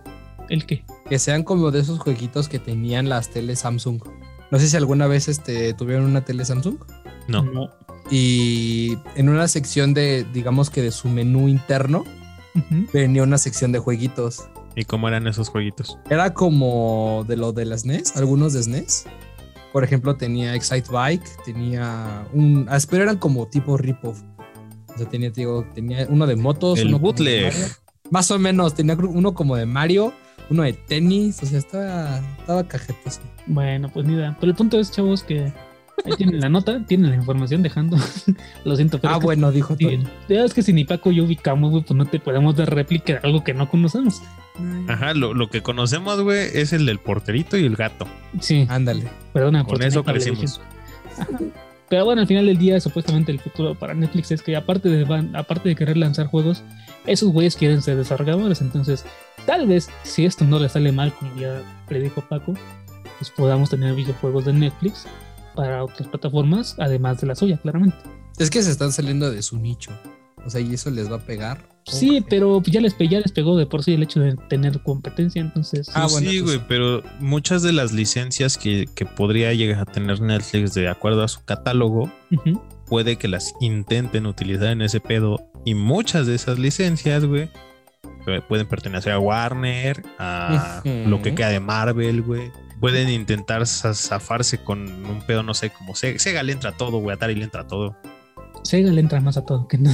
¿El qué? Que sean como de esos jueguitos que tenían las teles Samsung. No sé si alguna vez este, tuvieron una tele Samsung. No. No. Y en una sección de, digamos que de su menú interno, venía una sección de jueguitos. ¿Y cómo eran esos jueguitos? Era como de lo de las NES, algunos de SNES. Por ejemplo, tenía Excite Bike, tenía un. ah, Pero eran como tipo rip-off. O sea, tenía, te digo, tenía uno de motos. El uno como de bootleg. Más o menos, tenía uno como de Mario, uno de tenis. O sea, estaba, estaba cajetoso. Bueno, pues ni idea. Pero el punto es, chavos, que ahí tienen la nota, tienen la información dejando. Lo siento, pero Ah, es que bueno, dijo Toño. ya es que si ni Paco y yo ubicamos, güey, pues no te podemos dar réplica de algo que no conocemos. Ajá, lo, lo que conocemos, güey, es el del porterito y el gato. Sí, Ándale. perdona Con por eso crecimos. Pero bueno, al final del día, supuestamente el futuro para Netflix es que aparte de, van- aparte de querer lanzar juegos, esos güeyes quieren ser desarrolladores. Entonces, tal vez si esto no le sale mal, como ya predijo Paco, pues podamos tener videojuegos de Netflix para otras plataformas, además de la suya, claramente. Es que se están saliendo de su nicho. O sea, y eso les va a pegar. Sí, pero ya les, ya les pegó de por sí el hecho de tener competencia, entonces... Ah, Pues bueno, sí, güey, sí. pero muchas de las licencias que, que podría llegar a tener Netflix de acuerdo a su catálogo, puede que las intenten utilizar en ese pedo. Y muchas de esas licencias, güey, eh, pueden pertenecer a Warner, a lo que queda de Marvel, güey. Pueden intentar za- zafarse con un pedo, no sé, como Se- Sega le entra a todo, güey, Atari le entra a todo. Sega le entra más a todo que no.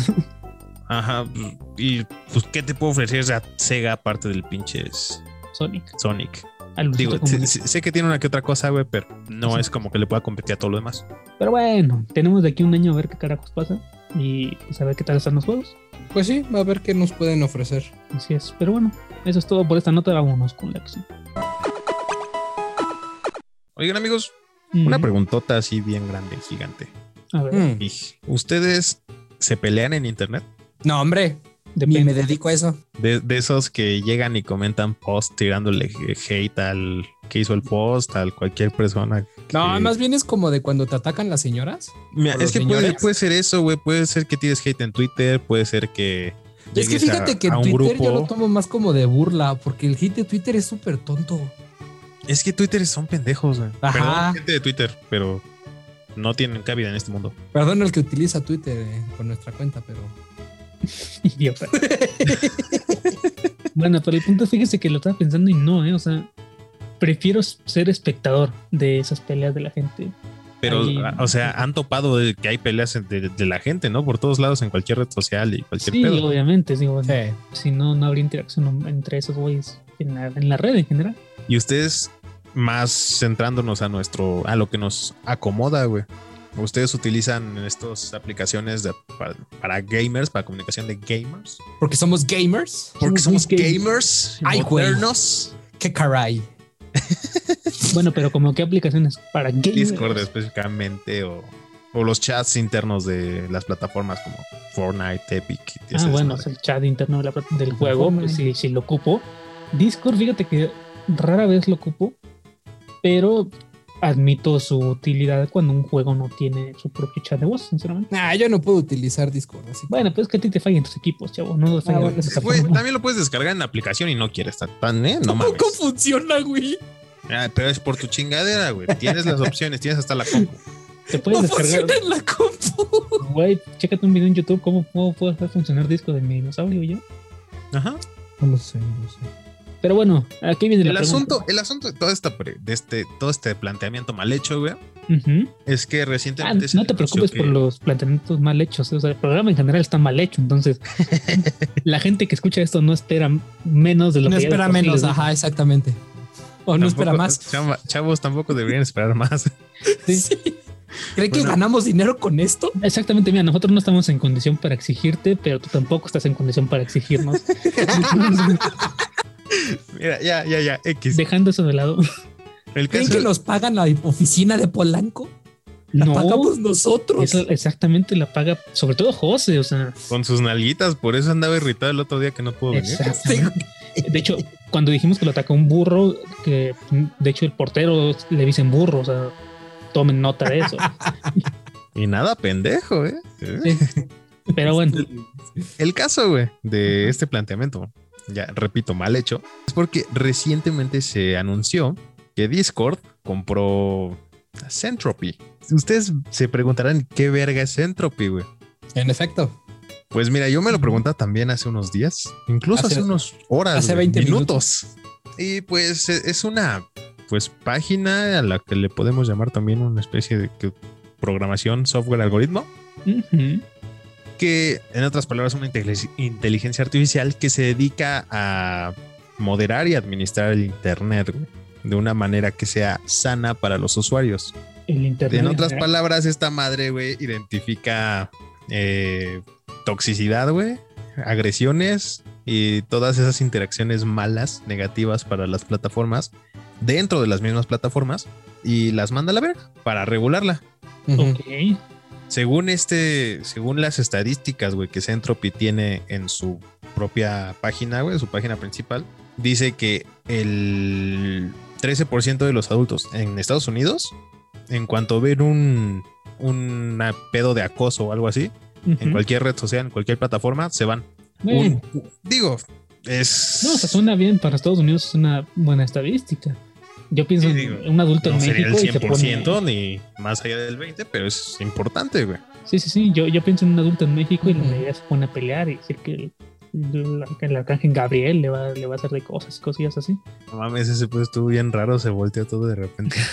Ajá, y pues, ¿qué te puedo ofrecer a Sega aparte del pinches Sonic. Sonic? Digo, sé, que tiene una que otra cosa, güey, pero no Sí. es como que le pueda competir a todo lo demás. Pero bueno, tenemos de aquí un año a ver qué carajos pasa y pues a ver qué tal están los juegos. Pues sí, va a ver qué nos pueden ofrecer. Así es. Pero bueno, eso es todo por esta nota. Vámonos con la acción. Oigan, amigos, una preguntota así bien grande, gigante. A ver, Mm. ¿Ustedes se pelean en internet? No, hombre, ni depende. me dedico a eso. De, de esos que llegan y comentan post tirándole hate al que hizo el post, al cualquier persona. que- No, más bien es como de cuando te atacan las señoras. Mira, ¿Por es que puede, puede ser eso, güey. Puede ser que tires hate en Twitter, puede ser que. Es que a- fíjate que en Twitter yo lo tomo más como de burla, porque el hit de Twitter es súper tonto. Es que Twitter son pendejos, güey. Ajá. Perdón, gente de Twitter, pero no tienen cabida en este mundo. Perdón el que utiliza Twitter eh, con nuestra cuenta, pero. Idiota. bueno, pero el punto es, fíjese que lo estaba pensando y no, ¿eh? O sea, prefiero ser espectador de esas peleas de la gente. Pero, Ahí- o sea, han topado de que hay peleas de, de la gente, ¿no? Por todos lados, en cualquier red social y cualquier Sí, pedo. obviamente, digo, Sí. si no, no habría interacción entre esos güeyes en la, en la red en general. Y ustedes, más centrándonos a nuestro, a lo que nos acomoda, güey. Ustedes utilizan estas aplicaciones de- para, para gamers, para comunicación de gamers. Porque somos gamers. Porque Somos somos gamers. gamers, Ay, modernos. Qué caray. Bueno, pero como qué aplicaciones para gamers. Discord específicamente o, o los chats internos de las plataformas como Fortnite, Epic. Ah, bueno, es el chat interno de la plat- del juego, Fortnite. pues sí, sí lo ocupo. Discord, fíjate que rara vez lo ocupo, pero admito su utilidad cuando un juego no tiene su propio chat de voz, sinceramente. Nah, yo no puedo utilizar Discord, así que- Bueno, pues es que a ti te fallan tus equipos, chavo. No te fallan bueno, plataformas. también lo puedes descargar en la aplicación y no quieres estar tan, ¿eh? No mames. ¿Cómo funciona, güey? Ah, pero es por tu chingadera, güey. Tienes las opciones, tienes hasta la compu. Te puedes No descargar. funciona en la compu. Güey, chécate un video en YouTube cómo, cómo puede hacer funcionar disco de mi dinosaurio ya. Ajá. No lo sé, no lo sé. Pero bueno, aquí viene la El pregunta. asunto, el asunto de todo, esta, pre- de este, todo este planteamiento mal hecho, güey, es que Ah, recientemente. se no te preocupes que- por los planteamientos mal hechos. O sea, el programa en general está mal hecho. Entonces, la gente que escucha esto no espera menos de lo No que de espera menos, ajá, exactamente. O no espera más. chava- Chavos tampoco deberían esperar más. Sí. Sí. ¿Cree que Bueno. ganamos dinero con esto? Exactamente, mira, nosotros no estamos en condición para exigirte, pero tú tampoco estás en condición para exigirnos. Mira, ya, ya, ya. X. Dejando eso de lado. El ¿Creen que nos pagan la oficina de Polanco? La No, pagamos nosotros. eso exactamente la paga, sobre todo José, o sea, con sus nalguitas, por eso andaba irritado el otro día que no pudo venir. De hecho, cuando dijimos que lo atacó un burro, que de hecho el portero le dicen burro, o sea, tomen nota de eso. Y nada, pendejo, ¿eh? Pero bueno, El caso, güey, de este planteamiento, ya repito, mal hecho, es porque recientemente se anunció que Discord compró Centropy. Ustedes se preguntarán qué verga es Centropy, güey. En efecto. Pues mira, yo me lo preguntaba también hace unos días, incluso hace, Hace- unos horas, hace güey, 20 minutos. Y pues e- es una pues página a la que le podemos llamar también una especie de programación, software, algoritmo, que en otras palabras una inteligencia- artificial que se dedica a moderar y administrar el internet güey, de una manera que sea sana para los usuarios. el internet. En otras palabras, esta madre, güey, identifica eh, toxicidad, güey, agresiones y todas esas interacciones malas, negativas para las plataformas, dentro de las mismas plataformas, y las manda a la verga para regularla. Ok. Según este, según las estadísticas, güey, que Centropy tiene en su propia página, güey, su página principal, dice que el 13% de los adultos en Estados Unidos, en cuanto ven un, un pedo de acoso o algo así, en cualquier red social, en cualquier plataforma, se van. Un- digo, es... no, o sea, suena bien para Estados Unidos, es una buena estadística. Yo pienso Sí, en digo, un adulto no en sería el México y se 100% pone. ni más allá del 20%, pero es importante, güey. Sí, sí, sí. Yo, yo pienso en un adulto en México y la mayoría se pone a pelear y decir que el, el, el arcángel Gabriel le va, le va a hacer de cosas, cosillas así. No mames, ese pues estuvo bien raro, se volteó todo de repente.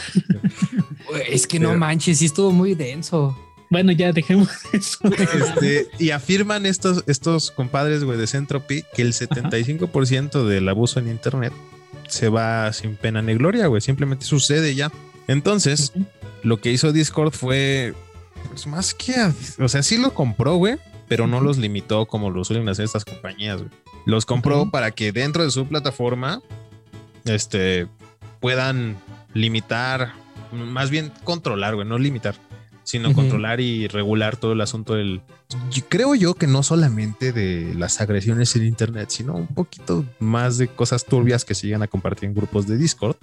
Es que no manches, sí estuvo muy denso. Bueno, ya dejemos eso. Este, y afirman estos, estos compadres, güey, de Centropy que el 75% del abuso en internet se va sin pena ni gloria, güey. Simplemente sucede ya. Entonces, lo que hizo Discord fue, pues más que, o sea, sí lo compró, güey, pero no los limitó como lo suelen hacer estas compañías. güey. Los compró para que dentro de su plataforma este, puedan limitar, más bien controlar, güey, no limitar, sino Ujú. controlar y regular todo el asunto del... Yo- creo yo que no solamente de las agresiones en Internet, sino un poquito más de cosas turbias que se llegan a compartir en grupos de Discord,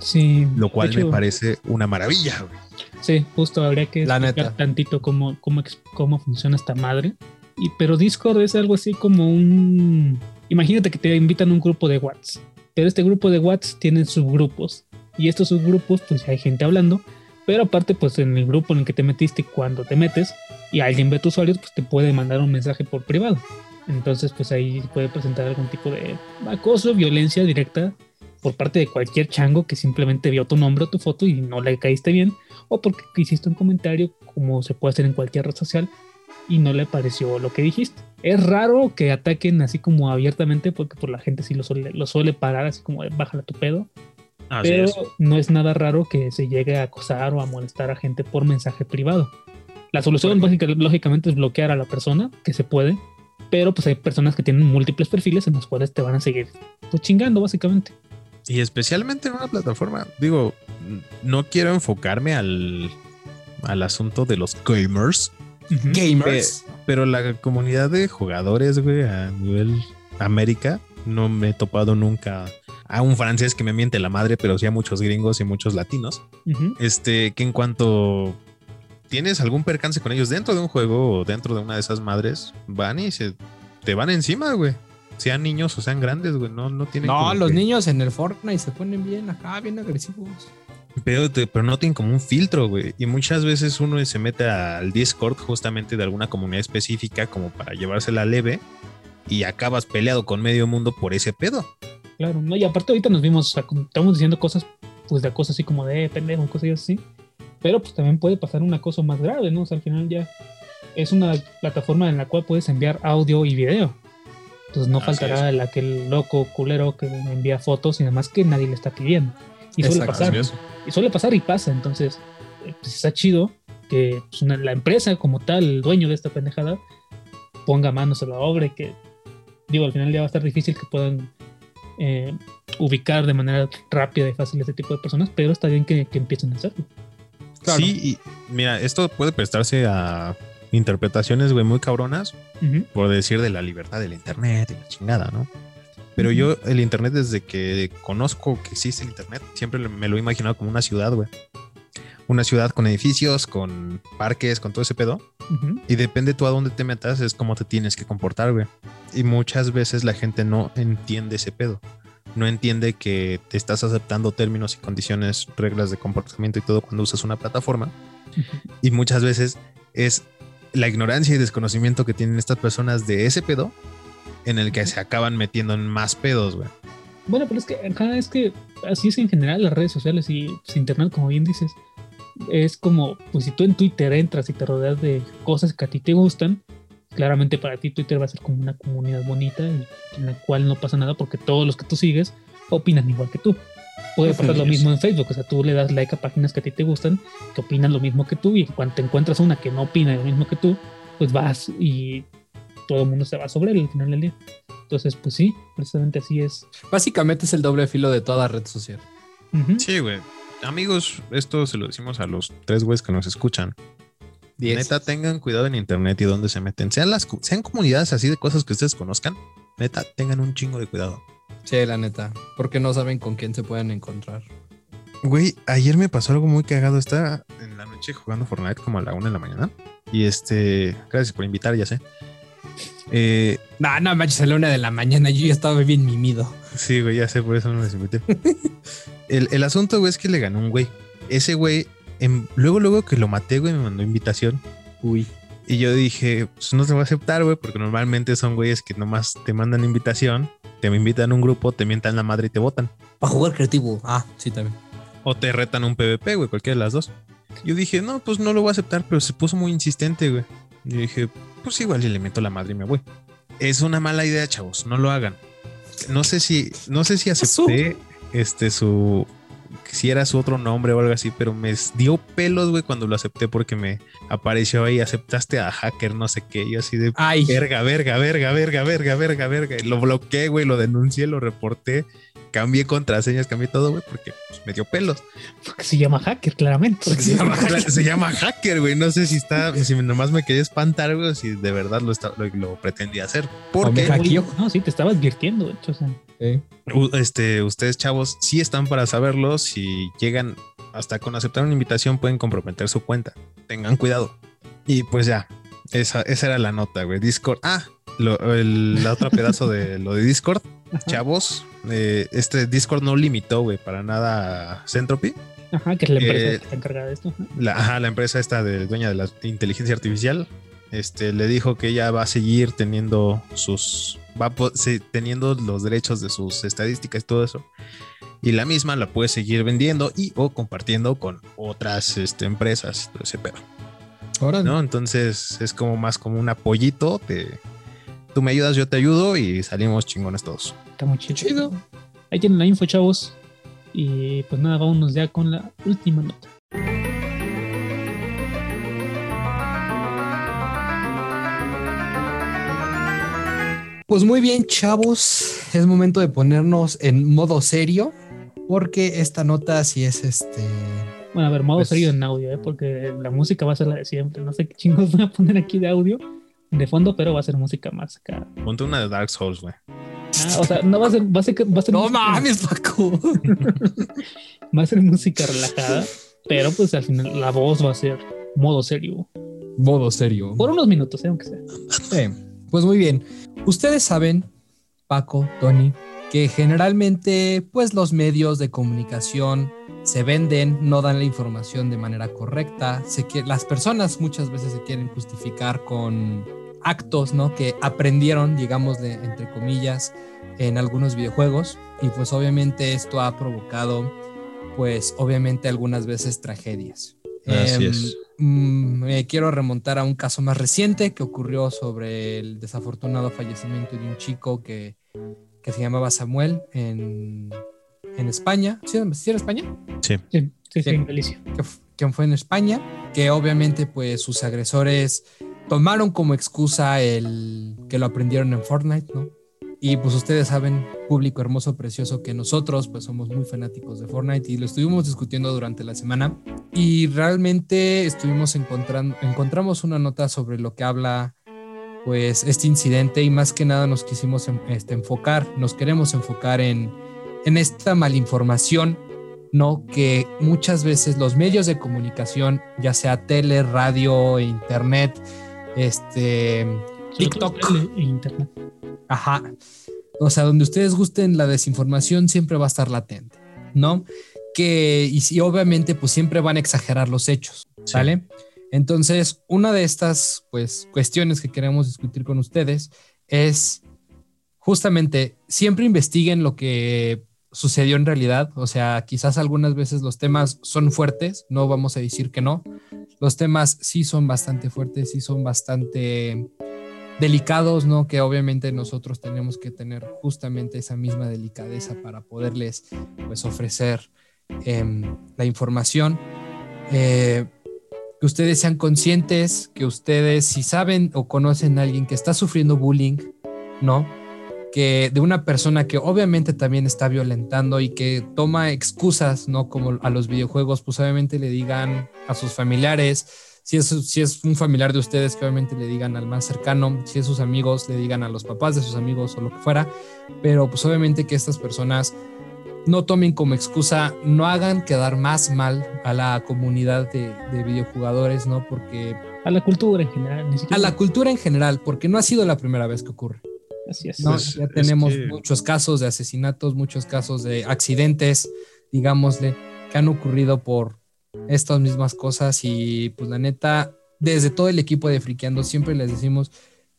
Sí. lo cual hecho, me parece una maravilla. güey. Sí, justo habría que La explicar neta. tantito cómo, cómo, ex- cómo funciona esta madre. Y, pero Discord es algo así como un... Imagínate que te invitan a un grupo de WhatsApp. Pero este grupo de WhatsApp tiene subgrupos. Y estos subgrupos, pues hay gente hablando. Pero aparte, pues en el grupo en el que te metiste, cuando te metes y alguien ve tu usuario, pues te puede mandar un mensaje por privado. Entonces, pues ahí puede presentar algún tipo de acoso, violencia directa por parte de cualquier chango que simplemente vio tu nombre o tu foto y no le caíste bien o porque hiciste un comentario como se puede hacer en cualquier red social y no le pareció lo que dijiste. Es raro que ataquen así como abiertamente porque por la gente sí lo suele, lo suele parar así como bájala tu pedo, Así pero es. no es nada raro que se llegue a acosar o a molestar a gente por mensaje privado. La solución básica- lógicamente es bloquear a la persona, que se puede, pero pues hay personas que tienen múltiples perfiles en los cuales te van a seguir pues, chingando básicamente. Y especialmente en una plataforma, digo, no quiero enfocarme al, al asunto de los gamers. Gamers. pero la comunidad de jugadores, güey, a nivel América, no me he topado nunca a un francés que me miente la madre, pero sí a muchos gringos y muchos latinos. Este, que en cuanto tienes algún percance con ellos dentro de un juego o dentro de una de esas madres, van y se te van encima, güey. Sean niños o sean grandes, güey, no, no tienen No, los que- niños en el Fortnite se ponen bien acá, bien agresivos. Pero, te- pero no tienen como un filtro, güey. Y muchas veces uno se mete al Discord justamente de alguna comunidad específica como para llevársela leve y acabas peleado con medio mundo por ese pedo. Claro, no, y aparte ahorita nos vimos, o sea, estamos diciendo cosas, pues de acoso así como de eh, pendejo, cosas así, pero pues también puede pasar un acoso más grave, ¿no? O sea, al final ya es una plataforma en la cual puedes enviar audio y video. Entonces no Así faltará el aquel loco culero que envía fotos y demás que nadie le está pidiendo. Y suele pasar. Y suele pasar y pasa. Entonces, eh, pues está chido que pues, una- la empresa como tal, el dueño de esta pendejada, ponga manos a la obra y que, digo, al final ya va a estar difícil que puedan eh, ubicar de manera rápida y fácil este tipo de personas, pero está bien que, que empiecen a hacerlo. Claro. Sí, y mira, esto puede prestarse a interpretaciones, güey, muy cabronas, Ujú. por decir de la libertad del internet y la chingada, ¿no? Pero yo el internet desde que conozco que existe el internet, siempre me lo he imaginado como una ciudad, güey. Una ciudad con edificios, con parques, con todo ese pedo. Y depende tú a dónde te metas, es cómo te tienes que comportar, güey. Y muchas veces la gente no entiende ese pedo. No entiende que te estás aceptando términos y condiciones, reglas de comportamiento y todo cuando usas una plataforma. Y muchas veces es la ignorancia y desconocimiento que tienen estas personas de ese pedo en el que se acaban metiendo en más pedos, güey. Bueno, pero es que acá es que así es en general las redes sociales y pues, internet, como bien dices, es como, pues si tú en Twitter entras y te rodeas de cosas que a ti te gustan, claramente para ti Twitter va a ser como una comunidad bonita y en la cual no pasa nada porque todos los que tú sigues opinan igual que tú. Puede pasar lo mismo en Facebook, o sea, tú le das like a páginas que a ti te gustan, que opinan lo mismo que tú y cuando te encuentras una que no opina lo mismo que tú, pues vas y todo el mundo se va sobre él al final del día. Entonces, pues sí, precisamente así es. Básicamente es el doble filo de toda red social. Sí, güey. Amigos, esto se lo decimos a los tres güeyes que nos escuchan. Diez. Neta, tengan cuidado en internet y dónde se meten. Sean las sean comunidades así de cosas que ustedes conozcan. Neta, tengan un chingo de cuidado. Sí, la neta. Porque no saben con quién se pueden encontrar. Güey, ayer me pasó algo muy cagado. Estaba en la noche jugando Fortnite como a la una de la mañana. Y este, gracias por invitar, ya sé. Eh, No, no manches, a la una de la mañana yo ya estaba bien mimido. sí, güey, ya sé, por eso no les invité. el, el asunto, güey, es que le ganó un güey. Ese güey, em- luego, luego que lo maté, güey, me mandó invitación. Uy. Y yo dije, pues no te voy a aceptar, güey, porque normalmente son güeyes que nomás te mandan invitación, te invitan a un grupo, te mientan la madre y te votan. Para jugar creativo. Ah, sí, también. O te retan un PvP, güey, cualquiera de las dos. Yo dije, no, pues no lo voy a aceptar, pero se puso muy insistente, güey. Yo dije, pues igual y le meto la madre y me voy. Es una mala idea, chavos, no lo hagan. No sé si, no sé si acepté este su, si era su otro nombre o algo así, pero me dio pelos, güey, cuando lo acepté porque me apareció ahí, aceptaste a hacker, no sé qué, y así de Ay, verga, verga, verga, verga, verga, verga, verga. Lo bloqueé, güey, lo denuncié, lo reporté, cambié contraseñas, cambié todo, güey, porque pues, me dio pelos. Porque se llama hacker, claramente. Se llama hacker. Se llama hacker, güey. No sé si está, si nomás me quería espantar, güey, si de verdad lo, está- lo, lo pretendía hacer. Porque hackeó. No, sí, te estaba advirtiendo, de hecho. O sea, Sí. u- este, ustedes, chavos, sí están para saberlo. Si llegan hasta con aceptar una invitación, pueden comprometer su cuenta. Tengan cuidado. Y pues ya, esa, esa era la nota, güey. Discord. Ah, lo, el, la otra pedazo de lo de Discord. ajá, Chavos, eh, este Discord no limitó, güey, para nada a Centropy. ajá, que es la empresa Eh, que está encargada de esto. ajá. La, ajá, la empresa esta de dueña de la inteligencia artificial, este, le dijo que ella va a seguir teniendo sus, va a po- se- teniendo los derechos de sus estadísticas y todo eso. Y la misma la puede seguir vendiendo y o compartiendo con otras este, empresas todo ese pedo, Ahora ¿no? Entonces es como más como un apoyito de tú me ayudas, yo te ayudo y salimos chingones todos. Está muy chido. Chido. Ahí tienen la info, chavos. Y pues nada, vámonos ya con la última nota. Pues muy bien, chavos. Es momento de ponernos en modo serio. Porque esta nota sí es este. Bueno, a ver, modo Pues- serio en audio, ¿eh? porque la música va a ser la de siempre. No sé qué chingos voy a poner aquí de audio de fondo, pero va a ser música más acá. Ponte una de Dark Souls, güey. Ah, o sea, no va a ser, va a ser, va a ser No música- mames, Paco. va a ser música relajada, pero pues al final la voz va a ser modo serio. modo serio. Por unos minutos, ¿eh? aunque sea. Pues muy bien. Ustedes saben, Paco, Tony, que generalmente, pues los medios de comunicación se venden, no dan la información de manera correcta. Se que las personas muchas veces se quieren justificar con actos, ¿no? Que aprendieron, digamos, de, entre comillas, en algunos videojuegos. Y pues obviamente esto ha provocado, pues obviamente algunas veces tragedias. Así Em, es. mm, me quiero remontar a un caso más reciente que ocurrió sobre el desafortunado fallecimiento de un chico que, que se llamaba Samuel en, en España. ¿Sí, ¿Sí era España? Sí. Sí, sí, sí, en Galicia. que, f- que fue en España, que obviamente pues sus agresores tomaron como excusa el que lo aprendieron en Fortnite, ¿no? Y pues ustedes saben, público hermoso, precioso, que nosotros pues somos muy fanáticos de Fortnite y lo estuvimos discutiendo durante la semana y realmente estuvimos encontrando, encontramos una nota sobre lo que habla pues este incidente y más que nada nos quisimos este, enfocar, nos queremos enfocar en, en esta malinformación ¿no? Que muchas veces los medios de comunicación, ya sea tele, radio, internet, este, TikTok, e internet. ajá, o sea, donde ustedes gusten la desinformación siempre va a estar latente, ¿no? Que, y sí, obviamente, pues siempre van a exagerar los hechos, ¿sale? Entonces, una de estas, pues, cuestiones que queremos discutir con ustedes es justamente siempre investiguen lo que sucedió en realidad. O sea, quizás algunas veces los temas son fuertes, no vamos a decir que no. Los temas sí son bastante fuertes, sí son bastante delicados, ¿no? Que obviamente nosotros tenemos que tener justamente esa misma delicadeza para poderles, pues, ofrecer em, la información. Eh, que ustedes sean conscientes, que ustedes, si saben o conocen a alguien que está sufriendo bullying, ¿no? Que de una persona que obviamente también está violentando y que toma excusas, ¿no? Como a los videojuegos, pues obviamente le digan a sus familiares, si es, si es un familiar de ustedes, que obviamente le digan al más cercano, si es sus amigos, le digan a los papás de sus amigos o lo que fuera, pero pues obviamente que estas personas no tomen como excusa, no hagan quedar más mal a la comunidad de, de videojugadores, ¿no? Porque A la cultura en general, ni a siquiera. la cultura en general, porque no ha sido la primera vez que ocurre. Así es. ¿no? Pues, ya es tenemos que- muchos casos de asesinatos, muchos casos de accidentes, digámosle, que han ocurrido por estas mismas cosas y pues la neta, desde todo el equipo de Friqueando siempre les decimos,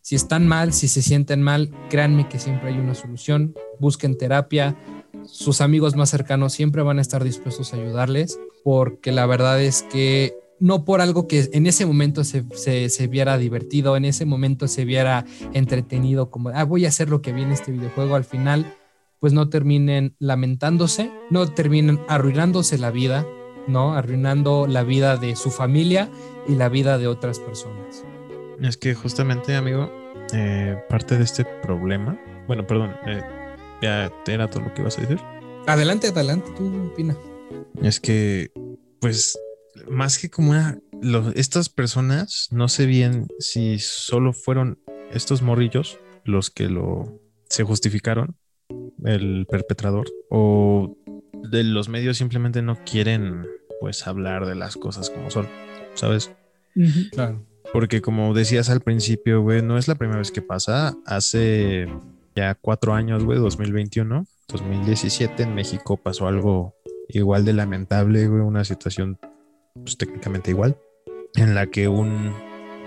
si están mal, si se sienten mal, créanme que siempre hay una solución, busquen terapia, sus amigos más cercanos siempre van a estar dispuestos a ayudarles, porque la verdad es que no por algo que en ese momento se, se, se viera divertido, en ese momento se viera entretenido, como, ah, voy a hacer lo que viene este videojuego, al final pues no terminen lamentándose, no terminen arruinándose la vida, ¿no? Arruinando la vida de su familia y la vida de otras personas. Es que justamente, amigo, eh, parte de este problema, bueno, perdón, eh, ya era todo lo que ibas a decir. Adelante, adelante, tú opina. Es que, pues, más que como una, lo- estas personas, no sé bien si solo fueron estos morrillos los que lo se justificaron, el perpetrador, o de los medios simplemente no quieren, pues, hablar de las cosas como son, ¿sabes? Claro. Porque como decías al principio, güey, no es la primera vez que pasa. Hace ya cuatro años, güey, 2021, 2017, en México pasó algo igual de lamentable, güey, una situación pues, técnicamente igual, en la que un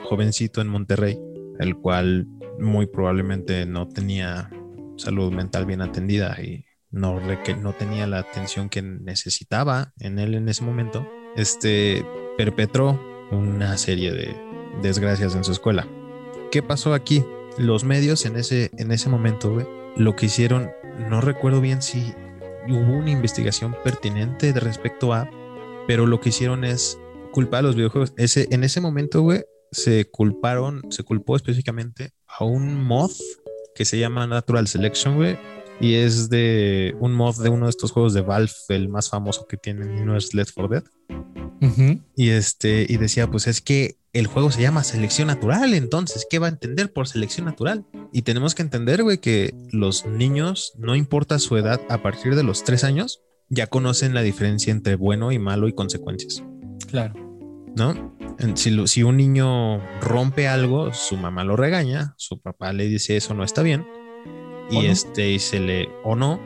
jovencito en Monterrey, el cual muy probablemente no tenía salud mental bien atendida y no, no tenía la atención que necesitaba en él en ese momento, este perpetró una serie de desgracias en su escuela. ¿Qué pasó aquí? Los medios en ese, en ese momento, lo que hicieron, no recuerdo bien si hubo una investigación pertinente respecto a, pero lo que hicieron es culpar a los videojuegos. Ese, en ese momento, güey, se culparon, se culpó específicamente a un mod que se llama Natural Selection, güey, y es de un mod de uno de estos juegos de Valve, el más famoso que tienen, y no es Left 4 Dead. Ujú. Y este, y decía, pues es que el juego se llama selección natural, entonces, ¿qué va a entender por selección natural? Y tenemos que entender, güey, que los niños, no importa su edad, a partir de los tres años, ya conocen la diferencia entre bueno y malo y consecuencias, Claro. ¿no? Si, lo- si un niño rompe algo, su mamá lo regaña, su papá le dice eso no está bien, y ¿O no? este, y se le, o no,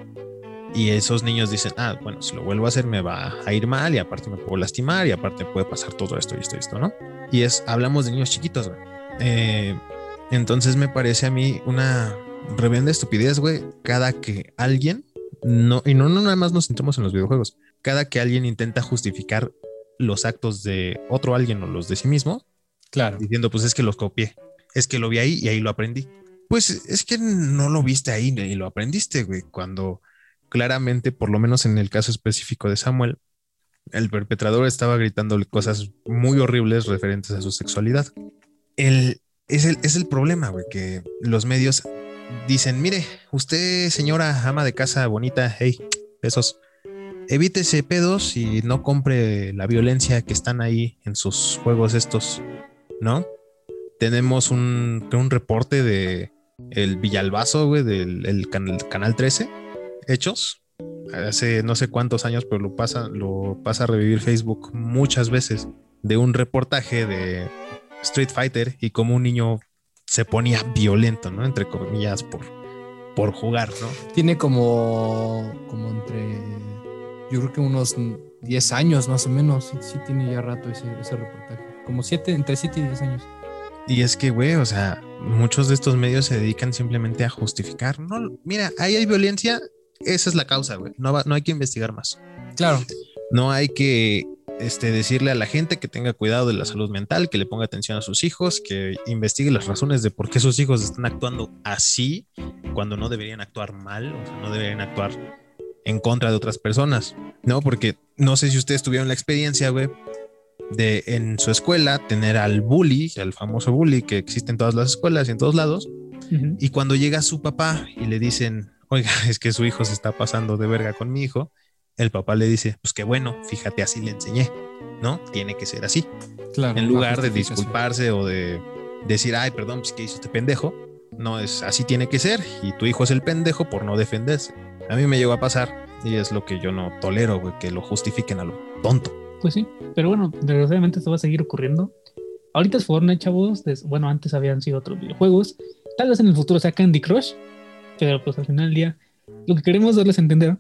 y esos niños dicen, ah, bueno, si lo vuelvo a hacer me va a ir mal y aparte me puedo lastimar y aparte puede pasar todo esto y esto y esto, ¿no? Y es, hablamos de niños chiquitos, güey. Eh, entonces me parece a mí una reverenda estupidez, güey, cada que alguien, no, y no, no nada más nos centramos en los videojuegos, cada que alguien intenta justificar los actos de otro alguien o los de sí mismo, Claro. diciendo, pues es que los copié, es que lo vi ahí y ahí lo aprendí. Pues es que no lo viste ahí y lo aprendiste, güey, cuando claramente, por lo menos en el caso específico de Samuel, el perpetrador estaba gritándole cosas muy horribles referentes a su sexualidad. El, es, el, es el problema, güey, que los medios dicen, mire, usted, señora ama de casa bonita, hey, besos, evítese pedos y no compre la violencia que están ahí en sus juegos estos, ¿no? Tenemos un, un reporte de el Villalbazo, güey, del el canal, canal 13, hechos, hace no sé cuántos años, pero lo pasa, lo pasa a revivir Facebook muchas veces, de un reportaje de Street Fighter y cómo un niño se ponía violento, ¿no? Entre comillas, por, por jugar, ¿no? Tiene como, como entre, yo creo que unos 10 años más o menos. Sí, sí tiene ya rato ese, ese reportaje. Como 7, entre 7 y 10 años. Y es que, güey, o sea, muchos de estos medios se dedican simplemente a justificar. No, mira, ahí hay violencia, esa es la causa, güey. No, va- no hay que investigar más. Claro. No hay que este, decirle a la gente que tenga cuidado de la salud mental, que le ponga atención a sus hijos, que investigue las razones de por qué sus hijos están actuando así cuando no deberían actuar mal, o sea, no deberían actuar en contra de otras personas, ¿no? Porque no sé si ustedes tuvieron la experiencia, güey, de en su escuela tener al bully, al famoso bully que existe en todas las escuelas y en todos lados, y cuando llega su papá y le dicen, oiga, es que su hijo se está pasando de verga con mi hijo, el papá le dice, pues qué bueno, fíjate, así le enseñé, ¿no? Tiene que ser así. Claro. En lugar de disculparse o de decir, ay, perdón, pues que hizo este pendejo, no es así tiene que ser y tu hijo es el pendejo por no defenderse. A mí me llegó a pasar y es lo que yo no tolero, güey, que lo justifiquen a lo tonto. Pues sí, pero bueno, desgraciadamente esto va a seguir ocurriendo. Ahorita es Fortnite, chavos. bueno, antes habían sido otros videojuegos. Tal vez en el futuro sea Candy Crush. Pero pues al final del día, lo que queremos darles a entender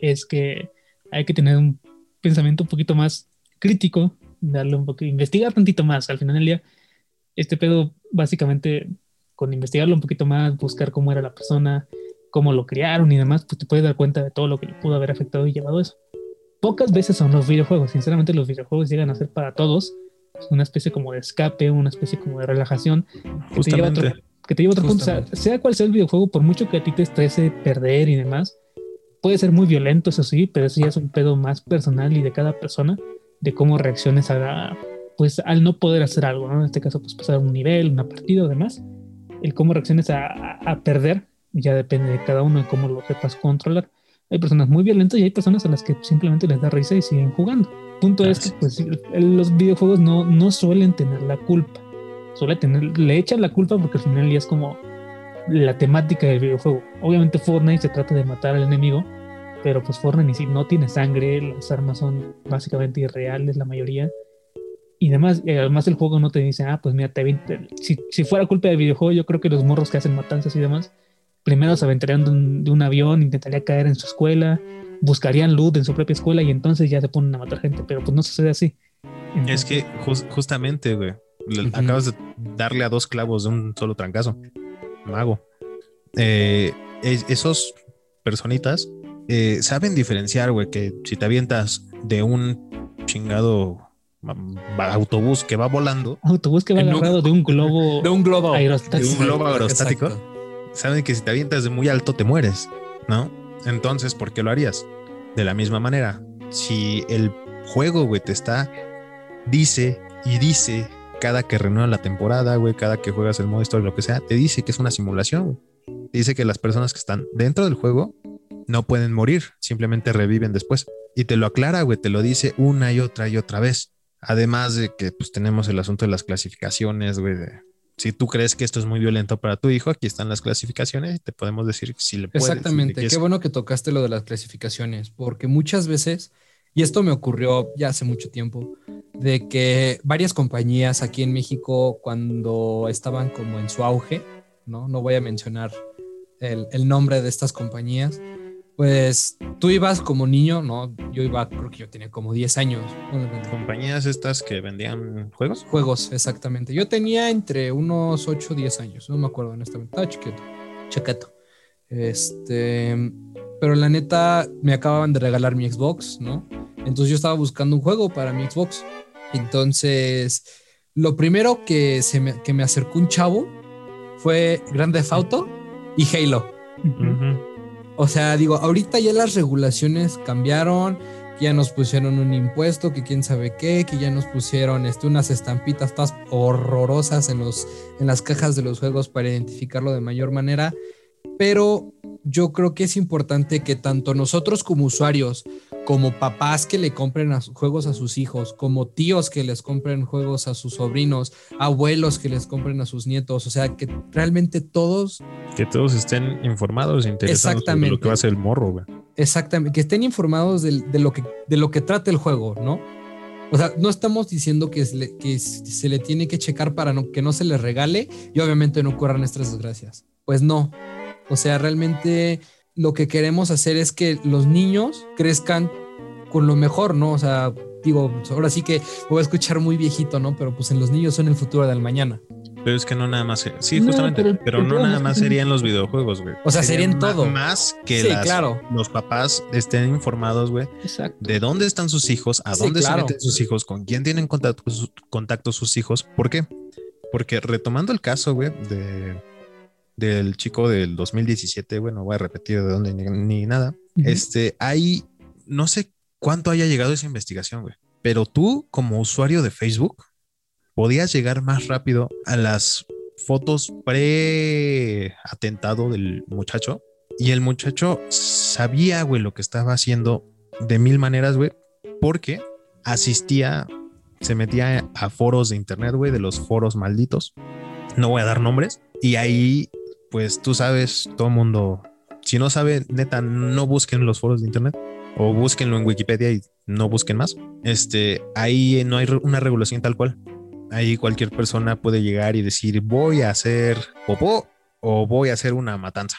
es que hay que tener un pensamiento un poquito más crítico, darle un poquito, investigar tantito más. Al final del día, este pedo, básicamente, con investigarlo un poquito más, buscar cómo era la persona, cómo lo criaron y demás, pues te puedes dar cuenta de todo lo que le pudo haber afectado y llevado a eso pocas veces son los videojuegos. Sinceramente, los videojuegos llegan a ser para todos una especie como de escape, una especie como de relajación que te lleva a, Justamente. otro- Que te lleva a otro punto. O sea, Justamente. sea cual sea el videojuego, por mucho que a ti te estrese perder y demás, puede ser muy violento, eso sí, pero eso ya es un pedo más personal y de cada persona, de cómo reacciones a la- pues al no poder hacer algo, ¿no? En este caso, pues pasar un nivel, una partida o demás. El cómo reacciones a, a- a perder ya depende de cada uno y cómo lo sepas controlar. Hay personas muy violentas y hay personas a las que simplemente les da risa y siguen jugando. Punto es que pues, los videojuegos no, no suelen tener la culpa. Suele tener, le echan la culpa porque al final ya es como la temática del videojuego. Obviamente Fortnite se trata de matar al enemigo, pero pues Fortnite no tiene sangre, las armas son básicamente irreales la mayoría. Y demás, y además el juego no te dice, ah, pues mira, te si, si fuera culpa del videojuego, yo creo que los morros que hacen matanzas y demás, primero se aventarían de un, de un avión, intentaría caer en su escuela, buscarían loot en su propia escuela y entonces ya se ponen a matar gente, pero pues no sucede así. Es que jus- justamente, güey, acabas de darle a dos clavos de un solo trancazo. Mago. Eh, es- esos personitas eh, saben diferenciar, güey, que si te avientas de un chingado ma- autobús que va volando, Autobús que va un- agarrado de un globo De un globo. aerostático. de un globo aerostático. Exacto. saben que si te avientas de muy alto te mueres, ¿no? Entonces, ¿por qué lo harías? De la misma manera, si el juego, güey, te está, dice y dice cada que renueva la temporada, güey, cada que juegas el modo historia, lo que sea, te dice que es una simulación, güey. Te dice que las personas que están dentro del juego no pueden morir, simplemente reviven después. Y te lo aclara, güey, te lo dice una y otra y otra vez. Además de que pues tenemos el asunto de las clasificaciones, güey, de si tú crees que esto es muy violento para tu hijo, aquí están las clasificaciones y te podemos decir si le puedes. Exactamente, qué bueno que tocaste lo de las clasificaciones, porque muchas veces, y esto me ocurrió ya hace mucho tiempo, de que varias compañías aquí en México, cuando estaban como en su auge, ¿no? No voy a mencionar el, el nombre de estas compañías, pues tú ibas como niño, ¿no? Yo iba, creo que yo tenía como 10 años. Compañías estas que vendían juegos. Juegos, exactamente. Yo tenía entre unos 8 o 10 años, no me acuerdo honestamente. Estaba chiquito, chaqueto. Este, pero la neta me acababan de regalar mi Xbox, ¿no? Entonces yo estaba buscando un juego para mi Xbox. Entonces, lo primero que, se me, que me acercó un chavo fue Grand Theft Auto y Halo. O sea, digo, ahorita ya las regulaciones cambiaron, que ya nos pusieron un impuesto, que quién sabe qué, que ya nos pusieron este, unas estampitas todas horrorosas en, los, en las cajas de los juegos para identificarlo de mayor manera. Pero yo creo que es importante que tanto nosotros como usuarios, como papás que le compren a- juegos a sus hijos, como tíos que les compren juegos a sus sobrinos, abuelos que les compren a sus nietos, o sea, que realmente todos Que todos estén informados e interesados Exactamente. lo que va a ser el morro, güey. Exactamente, que estén informados de, lo que, de lo que trata el juego, ¿no? O sea, no estamos diciendo que se le, que se le tiene que checar para no- que no se le regale y obviamente no ocurran estas desgracias. Pues no. O sea, realmente lo que queremos hacer es que los niños crezcan con lo mejor, ¿no? O sea, digo, ahora sí que voy a escuchar muy viejito, ¿no? Pero pues en los niños son el futuro del mañana. Pero es que no nada más. Sí, No, justamente. pero no nada más serían los videojuegos, güey. O sea, serían todo. Más que Sí, las- claro. los papás estén informados, güey, Exacto. de dónde están sus hijos, a Sí, dónde claro. se meten sus hijos, con quién tienen contacto, contacto sus hijos. ¿Por qué? Porque retomando el caso, güey, de, del chico del 2017, güey, no voy a repetir de dónde ni, ni nada. Este, hay, no sé cuánto haya llegado esa investigación, güey, pero tú como usuario de Facebook podías llegar más rápido a las fotos pre-atentado del muchacho y el muchacho sabía, güey, lo que estaba haciendo de mil maneras, güey, porque asistía, se metía a foros de internet, güey, de los foros malditos. No voy a dar nombres. Y ahí, pues tú sabes, todo el mundo, si no sabe, neta, no busquen los foros de internet o búsquenlo en Wikipedia y no busquen más. Este, ahí no hay una regulación tal cual. Ahí cualquier persona puede llegar y decir, voy a hacer popó o voy a hacer una matanza.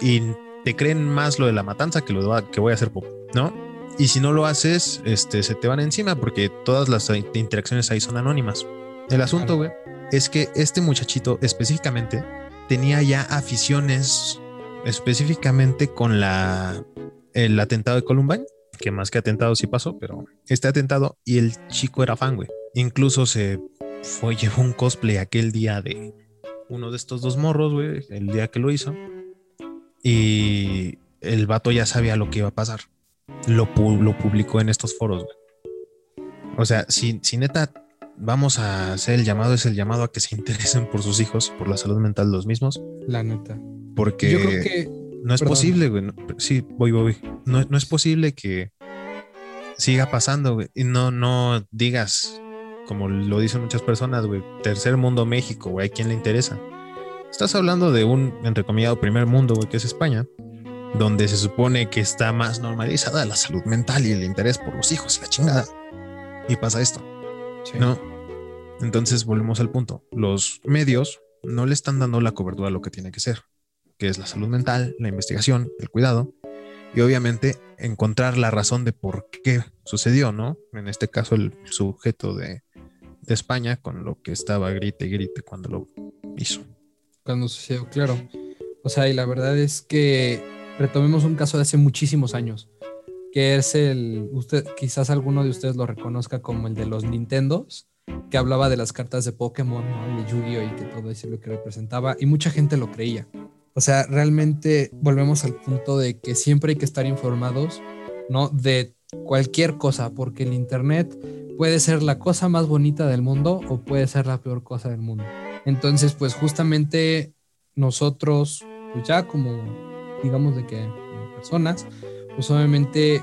Y te creen más lo de la matanza que lo de que voy a hacer popó, ¿no? Y si no lo haces, este, se te van encima porque todas las in- interacciones ahí son anónimas. El asunto, güey, es que este muchachito específicamente tenía ya aficiones específicamente con la el atentado de Columbine, que más que atentado sí pasó, pero este atentado y el chico era fan, güey. Incluso se fue llevó un cosplay aquel día de uno de estos dos morros, güey, el día que lo hizo. Y el vato ya sabía lo que iba a pasar. Lo, lo publicó en estos foros, güey. O sea, si, si neta vamos a hacer el llamado, es el llamado a que se interesen por sus hijos, por la salud mental de los mismos, La neta. porque Yo creo que no es perdón. posible, güey. no- sí, voy, voy. No, no es posible que siga pasando, güey. Y no, no digas, como lo dicen muchas personas, güey, tercer mundo México, güey, ¿a quién le interesa? Estás hablando de un, entrecomillado, primer mundo, güey, que es España, donde se supone que está más normalizada la salud mental y el interés por los hijos la chingada. Y pasa esto. sí. ¿no? Entonces volvemos al punto. Los medios no le están dando la cobertura a lo que tiene que ser, que es la salud mental, la investigación, el cuidado y obviamente encontrar la razón de por qué sucedió, ¿no? En este caso el sujeto de, España con lo que estaba grite y grite cuando lo hizo. cuando sucedió, claro. O sea, y la verdad es que retomemos un caso de hace muchísimos años, que es el, usted, quizás alguno de ustedes lo reconozca como el de los Nintendos, que hablaba de las cartas de Pokémon, ¿no? de Yu-Gi-Oh! y que todo eso lo que representaba, y mucha gente lo creía. O sea, realmente volvemos al punto de que siempre hay que estar informados, ¿no? De cualquier cosa, porque el Internet puede ser la cosa más bonita del mundo o puede ser la peor cosa del mundo. Entonces, pues justamente nosotros, pues ya como, digamos de que como personas, pues obviamente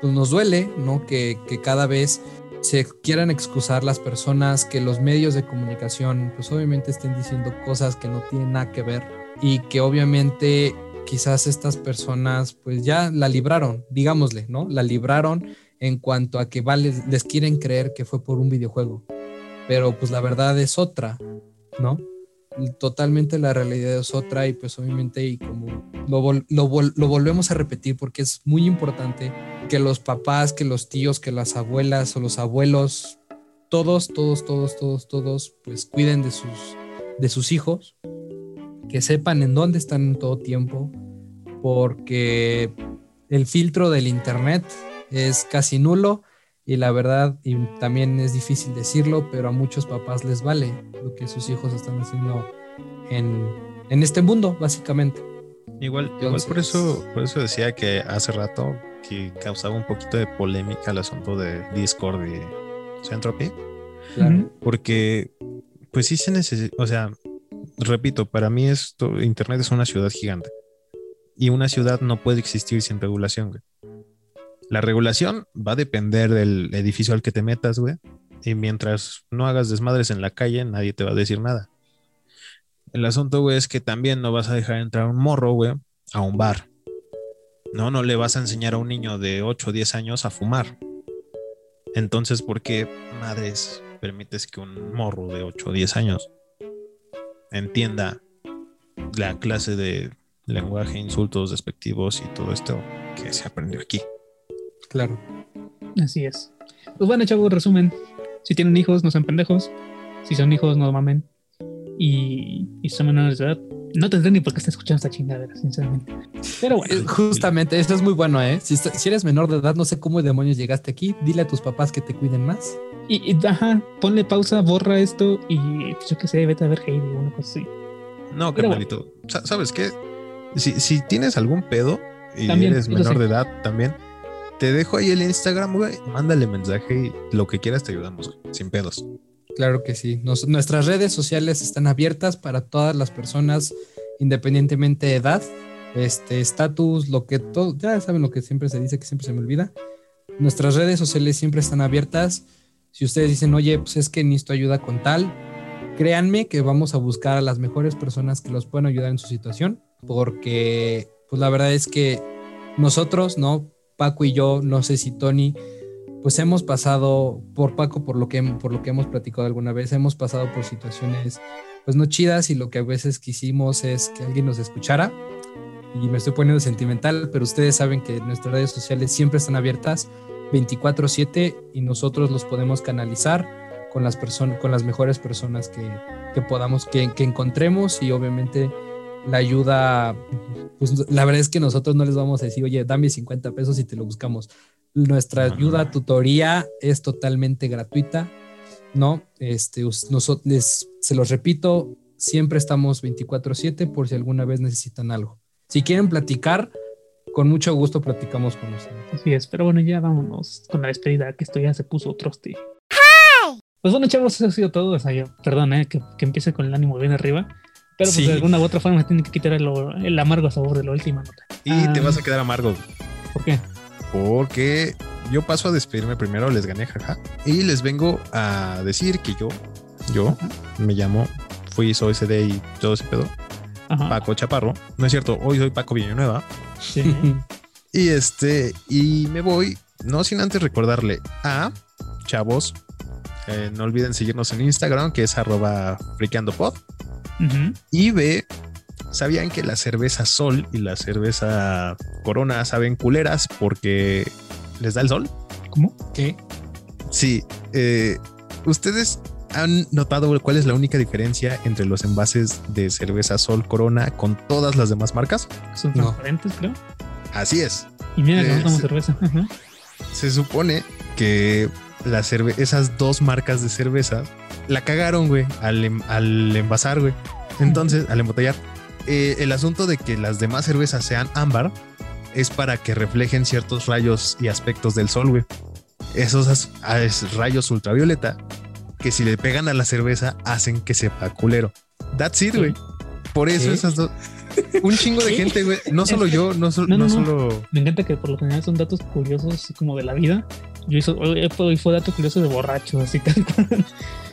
pues nos duele, ¿no? Que, que cada vez se quieran excusar las personas, que los medios de comunicación, pues obviamente estén diciendo cosas que no tienen nada que ver y que obviamente quizás estas personas pues ya la libraron, digámosle, ¿no? La libraron en cuanto a que les quieren creer que fue por un videojuego, pero pues la verdad es otra, ¿no? Totalmente la realidad es otra y pues obviamente y como lo, vol- lo vol- lo volvemos a repetir porque es muy importante que los papás, que los tíos, que las abuelas o los abuelos, todos, todos, todos, todos, todos, pues cuiden de sus, de sus hijos, que sepan en dónde están en todo tiempo, porque el filtro del internet es casi nulo y la verdad, y también es difícil decirlo, pero a muchos papás les vale lo que sus hijos están haciendo en, en este mundo, básicamente. Igual, igual por Entonces- eso, por eso decía que hace rato que causaba un poquito de polémica el asunto de Discord y Centropy. Claro. porque pues sí se necesita, o sea, repito, para mí esto, Internet es una ciudad gigante y una ciudad no puede existir sin regulación, güey. La regulación va a depender del edificio al que te metas, güey, y mientras no hagas desmadres en la calle, nadie te va a decir nada. El asunto, güey, es que también no vas a dejar entrar un morro, güey, a un bar. No, no le vas a enseñar a un niño de 8 o 10 años a fumar. Entonces, ¿por qué madres permites que un morro de 8 o 10 años entienda la clase de lenguaje, insultos despectivos y todo esto que se aprendió aquí? Claro. Así es. Pues bueno, chavos, resumen. Si tienen hijos, no sean pendejos. Si son hijos, no mamen. Y, y si son menores de edad, no tendrán ni por qué estar escuchando esta chingadera, sinceramente. Pero bueno, Eh, Justamente, esto es muy bueno, ¿eh? Si, está- si eres menor de edad, no sé cómo demonios llegaste aquí, dile a tus papás que te cuiden más. y, y, ajá, ponle pausa, borra esto y pues, yo qué sé, vete a ver Heidi o una cosa así. No, Pero carnalito. Sa- ¿Sabes qué? Si, si tienes algún pedo y También, eres menor sí. de edad también, te dejo ahí el Instagram, güey. Mándale mensaje y lo que quieras te ayudamos, güey, sin pedos. Claro que sí. Nuestras redes sociales están abiertas para todas las personas, independientemente de edad, este estatus, lo que todo, ya saben lo que siempre se dice, que siempre se me olvida. Nuestras redes sociales siempre están abiertas. Si ustedes dicen, oye, pues es que necesito ayuda con tal, créanme que vamos a buscar a las mejores personas que los puedan ayudar en su situación, porque pues la verdad es que nosotros, ¿no? Paco y yo, no sé si Tony, pues hemos pasado por Paco, por lo que, por lo que hemos platicado alguna vez, hemos pasado por situaciones pues no chidas y lo que a veces quisimos es que alguien nos escuchara. Y me estoy poniendo sentimental, pero ustedes saben que nuestras redes sociales siempre están abiertas 24/7 y nosotros los podemos canalizar con las personas, con las mejores personas que, que podamos, que, que encontremos y obviamente la ayuda, pues la verdad es que nosotros no les vamos a decir, oye, dame 50 pesos y te lo buscamos. Nuestra ayuda, tutoría es totalmente gratuita, ¿no? Este, nosotros les, se los repito, siempre estamos 24/7 por si alguna vez necesitan algo. Si quieren platicar, con mucho gusto platicamos con ustedes. Así es, pero bueno, ya vámonos con la despedida, que esto ya se puso troste. Pues bueno, chavos, eso ha sido todo. O sea, yo, perdón, eh, que, que empiece con el ánimo bien arriba. Pero pues Sí. de alguna u otra forma me tiene que quitar el, el amargo sabor de la última nota. Y Ah, te vas a quedar amargo. ¿Por qué? Porque yo paso a despedirme primero, les gané, jaja. Y les vengo a decir que yo, yo me llamo, fui, soy CD y todo ese pedo, Ajá. Paco Chaparro. No es cierto, hoy soy Paco Villanueva. Sí. Y este, y me voy, no sin antes recordarle a chavos, eh, no olviden seguirnos en Instagram, que es arroba friqueandopod. Y B, ¿sabían que la cerveza Sol y la cerveza Corona saben culeras porque les da el sol? ¿Cómo? ¿Qué? Sí, eh, ¿ustedes han notado cuál es la única diferencia entre los envases de cerveza Sol Corona con todas las demás marcas? Son No. transparentes, creo. Así es. Y mira que Eh, no cerveza. Se supone que la cerve esas dos marcas de cerveza la cagaron, güey, al, em- al envasar, güey. Entonces, al embotellar. Eh, el asunto de que las demás cervezas sean ámbar es para que reflejen ciertos rayos y aspectos del sol, güey. Esos rayos ultravioleta que si le pegan a la cerveza hacen que sepa culero. That's it, güey. Por eso ¿Qué? esas dos. Un chingo de ¿Qué? gente, güey. No solo yo, no, so- No, no, no no. solo. Me encanta que por lo general son datos curiosos, así como de la vida. Yo hizo, hoy fue, hoy fue dato curioso de borracho, así tal cual.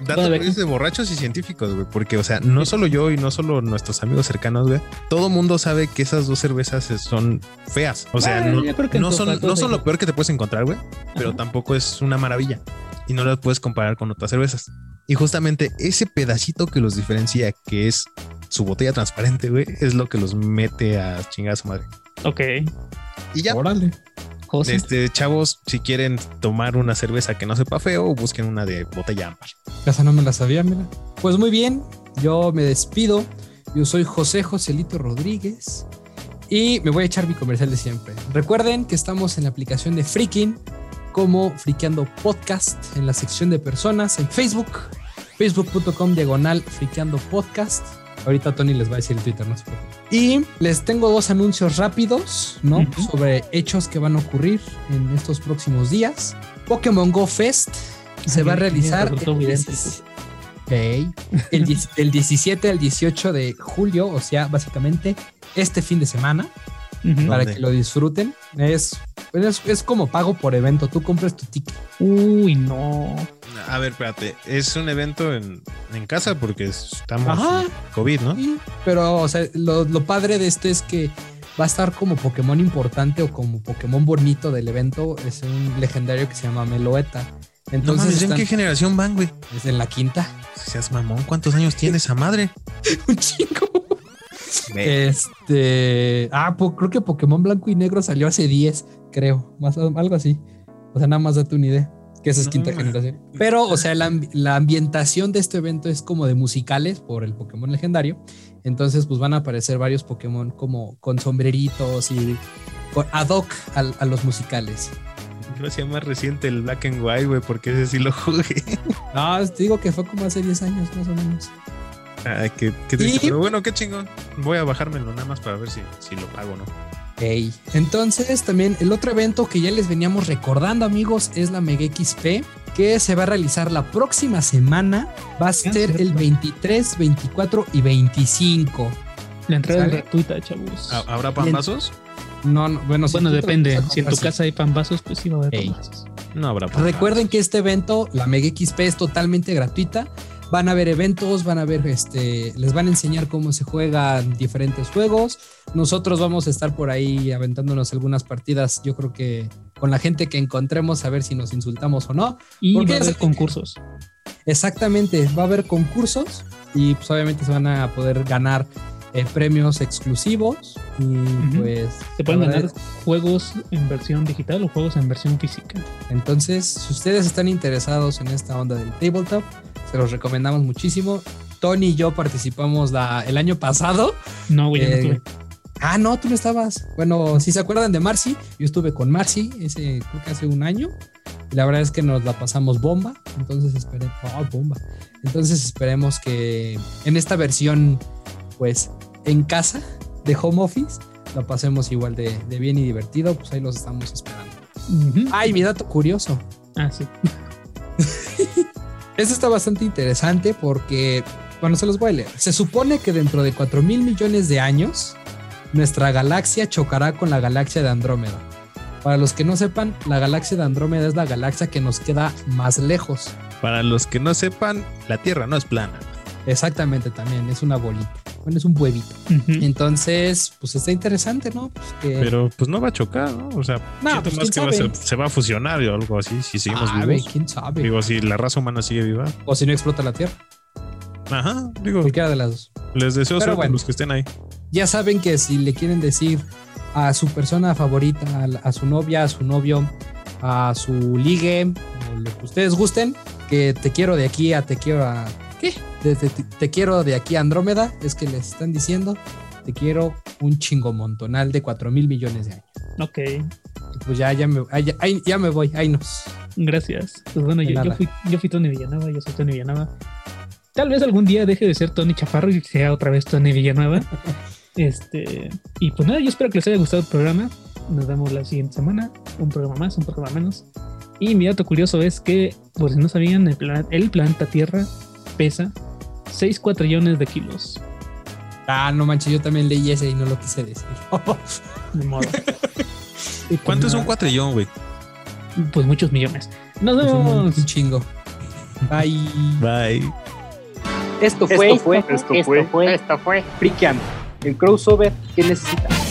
Datos Bueno, de- curiosos de borrachos y científicos, güey. Porque, o sea, no solo yo y no solo nuestros amigos cercanos, güey. Todo mundo sabe que esas dos cervezas son feas. O sea, Bueno, no, son, no son lo peor que te puedes encontrar, güey. Pero Ajá. tampoco es una maravilla. Y no las puedes comparar con otras cervezas. Y justamente ese pedacito que los diferencia, que es su botella transparente, güey, es lo que los mete a chingar a su madre. Ok. Y ya. Órale. Este, chavos, si quieren tomar una cerveza que no sepa feo, busquen una de botella ámbar. Esa no me la sabía, mira. Pues muy bien, yo me despido. Yo soy José Joselito Rodríguez y me voy a echar mi comercial de siempre. Recuerden que estamos en la aplicación de Freaking como Friqueando Podcast en la sección de personas en Facebook, facebook.com diagonal Friqueando Podcast. Ahorita Tony les va a decir el Twitter, no se preocupen. Y les tengo dos anuncios rápidos, ¿no? Sobre hechos que van a ocurrir en estos próximos días. Pokémon Go Fest se va a realizar el evidente. 16 Ok. El, 10 del 17 al 18 de julio, o sea, básicamente este fin de semana, Para que lo disfruten. Es, es, es como pago por evento. Tú compras tu ticket. Uy, no. A ver, espérate, es un evento en, en casa porque estamos Ajá. en COVID, ¿no? Sí, Pero, o sea, lo, lo padre de este es que va a estar como Pokémon importante o como Pokémon bonito del evento. Es un legendario que se llama Meloeta. No Entonces, mames, ¿en están- qué generación van, güey? es en la quinta. Seas mamón, ¿cuántos años tiene esa madre? un chingo. Este. Ah, po- creo que Pokémon Blanco y Negro salió hace 10, creo. Más, algo así. O sea, nada más date una idea. Que esa es No, quinta generación. Pero, o sea, la, la ambientación de este evento es como de musicales por el Pokémon legendario. Entonces, pues van a aparecer varios Pokémon como con sombreritos y con- ad hoc a, los musicales. Creo que sea más reciente el Black and White, güey, porque ese sí lo jugué. No, te digo que fue como hace 10 años más o menos. Ay, qué, qué triste. Y- Pero bueno, qué chingón. Voy a bajármelo nada más para ver si, si lo pago o no. Ok. Entonces, también el otro evento que ya les veníamos recordando, amigos, es la Mega XP, que se va a realizar la próxima semana. Va a ser cierto. el 23, 24 y 25. La entrada ¿Sale? es gratuita, chavos. ¿Ha- ¿Habrá pambazos? No, no, bueno, bueno, depende. Si en tu casa hay pambazos, pues sí va a haber pambazos. No habrá pambazos. Recuerden que este evento, la Mega XP, es totalmente gratuita. Van a haber eventos, van a ver, este, les van a enseñar cómo se juegan diferentes juegos. Nosotros vamos a estar por ahí aventándonos algunas partidas, yo creo que con la gente que encontremos, a ver si nos insultamos o no. Y ¿Por va a haber concursos. Exactamente, va a haber concursos y pues obviamente se van a poder ganar eh, premios exclusivos y pues Se pueden ganar juegos en versión digital o juegos en versión física. Entonces, si ustedes están interesados en esta onda del tabletop, se los recomendamos muchísimo. Tony y yo participamos la- el año pasado. No, güey, no Eh, tuve. ah, no, tú no estabas. Bueno, si se acuerdan de Marcy, yo estuve con Marcy ese, creo que hace un año. Y la verdad es que nos la pasamos bomba. Entonces esperemos. Oh, bomba. Entonces esperemos que en esta versión, pues, en casa de home office, la pasemos igual de, de bien y divertido. Pues ahí los estamos esperando. Ujú. Ay, mi dato curioso. Ah, sí. Esto está bastante interesante porque, bueno, se los voy a leer. Se supone que dentro de 4 mil millones de años, nuestra galaxia chocará con la galaxia de Andrómeda. Para los que no sepan, la galaxia de Andrómeda es la galaxia que nos queda más lejos. Para los que no sepan, la Tierra no es plana. Exactamente, también es una bolita. Bueno, es un huevito. Entonces, pues está interesante, ¿no? Pues que, Pero pues no va a chocar, ¿no? O sea, No, siento pues, más que va a sabe. ser- se va a fusionar o algo así si seguimos sabe, vivos. quién sabe. Digo, si la raza humana sigue viva. o si no explota la Tierra. Ajá, digo, Cualquiera de las dos. les deseo suerte a bueno. los que estén ahí. ya saben que si le quieren decir a su persona favorita, a, la- a su novia, a su novio, a su ligue, o lo que ustedes gusten, que te quiero de aquí a te quiero a. ¿Qué? De- de- te, te quiero de aquí a Andrómeda, es que les están diciendo, te quiero un chingo montonal de 4 mil millones de años. Ok, Pues ya, ya me, ay, ya, ya me voy, ay nos. gracias. Pues bueno, yo, yo fui, yo fui Tony Villanueva, yo soy Tony Villanueva. Tal vez algún día deje de ser Tony Chaparro y sea otra vez Tony Villanueva. este, y pues nada, yo espero que les haya gustado el programa. Nos vemos la siguiente semana. Un programa más, un programa menos. Y mi dato curioso es que, por si no sabían, el, plan- el planeta Tierra pesa 6 cuatrillones de kilos. Ah, no manches, yo también leí ese y no lo quise decir. De modo. Y pues ¿Cuánto es un cuatrillón, güey? Pues muchos millones. Nos Es un, vemos. un chingo. Bye. Bye. Esto fue, Esto fue, esto fue, esto fue el crossover que necesitas.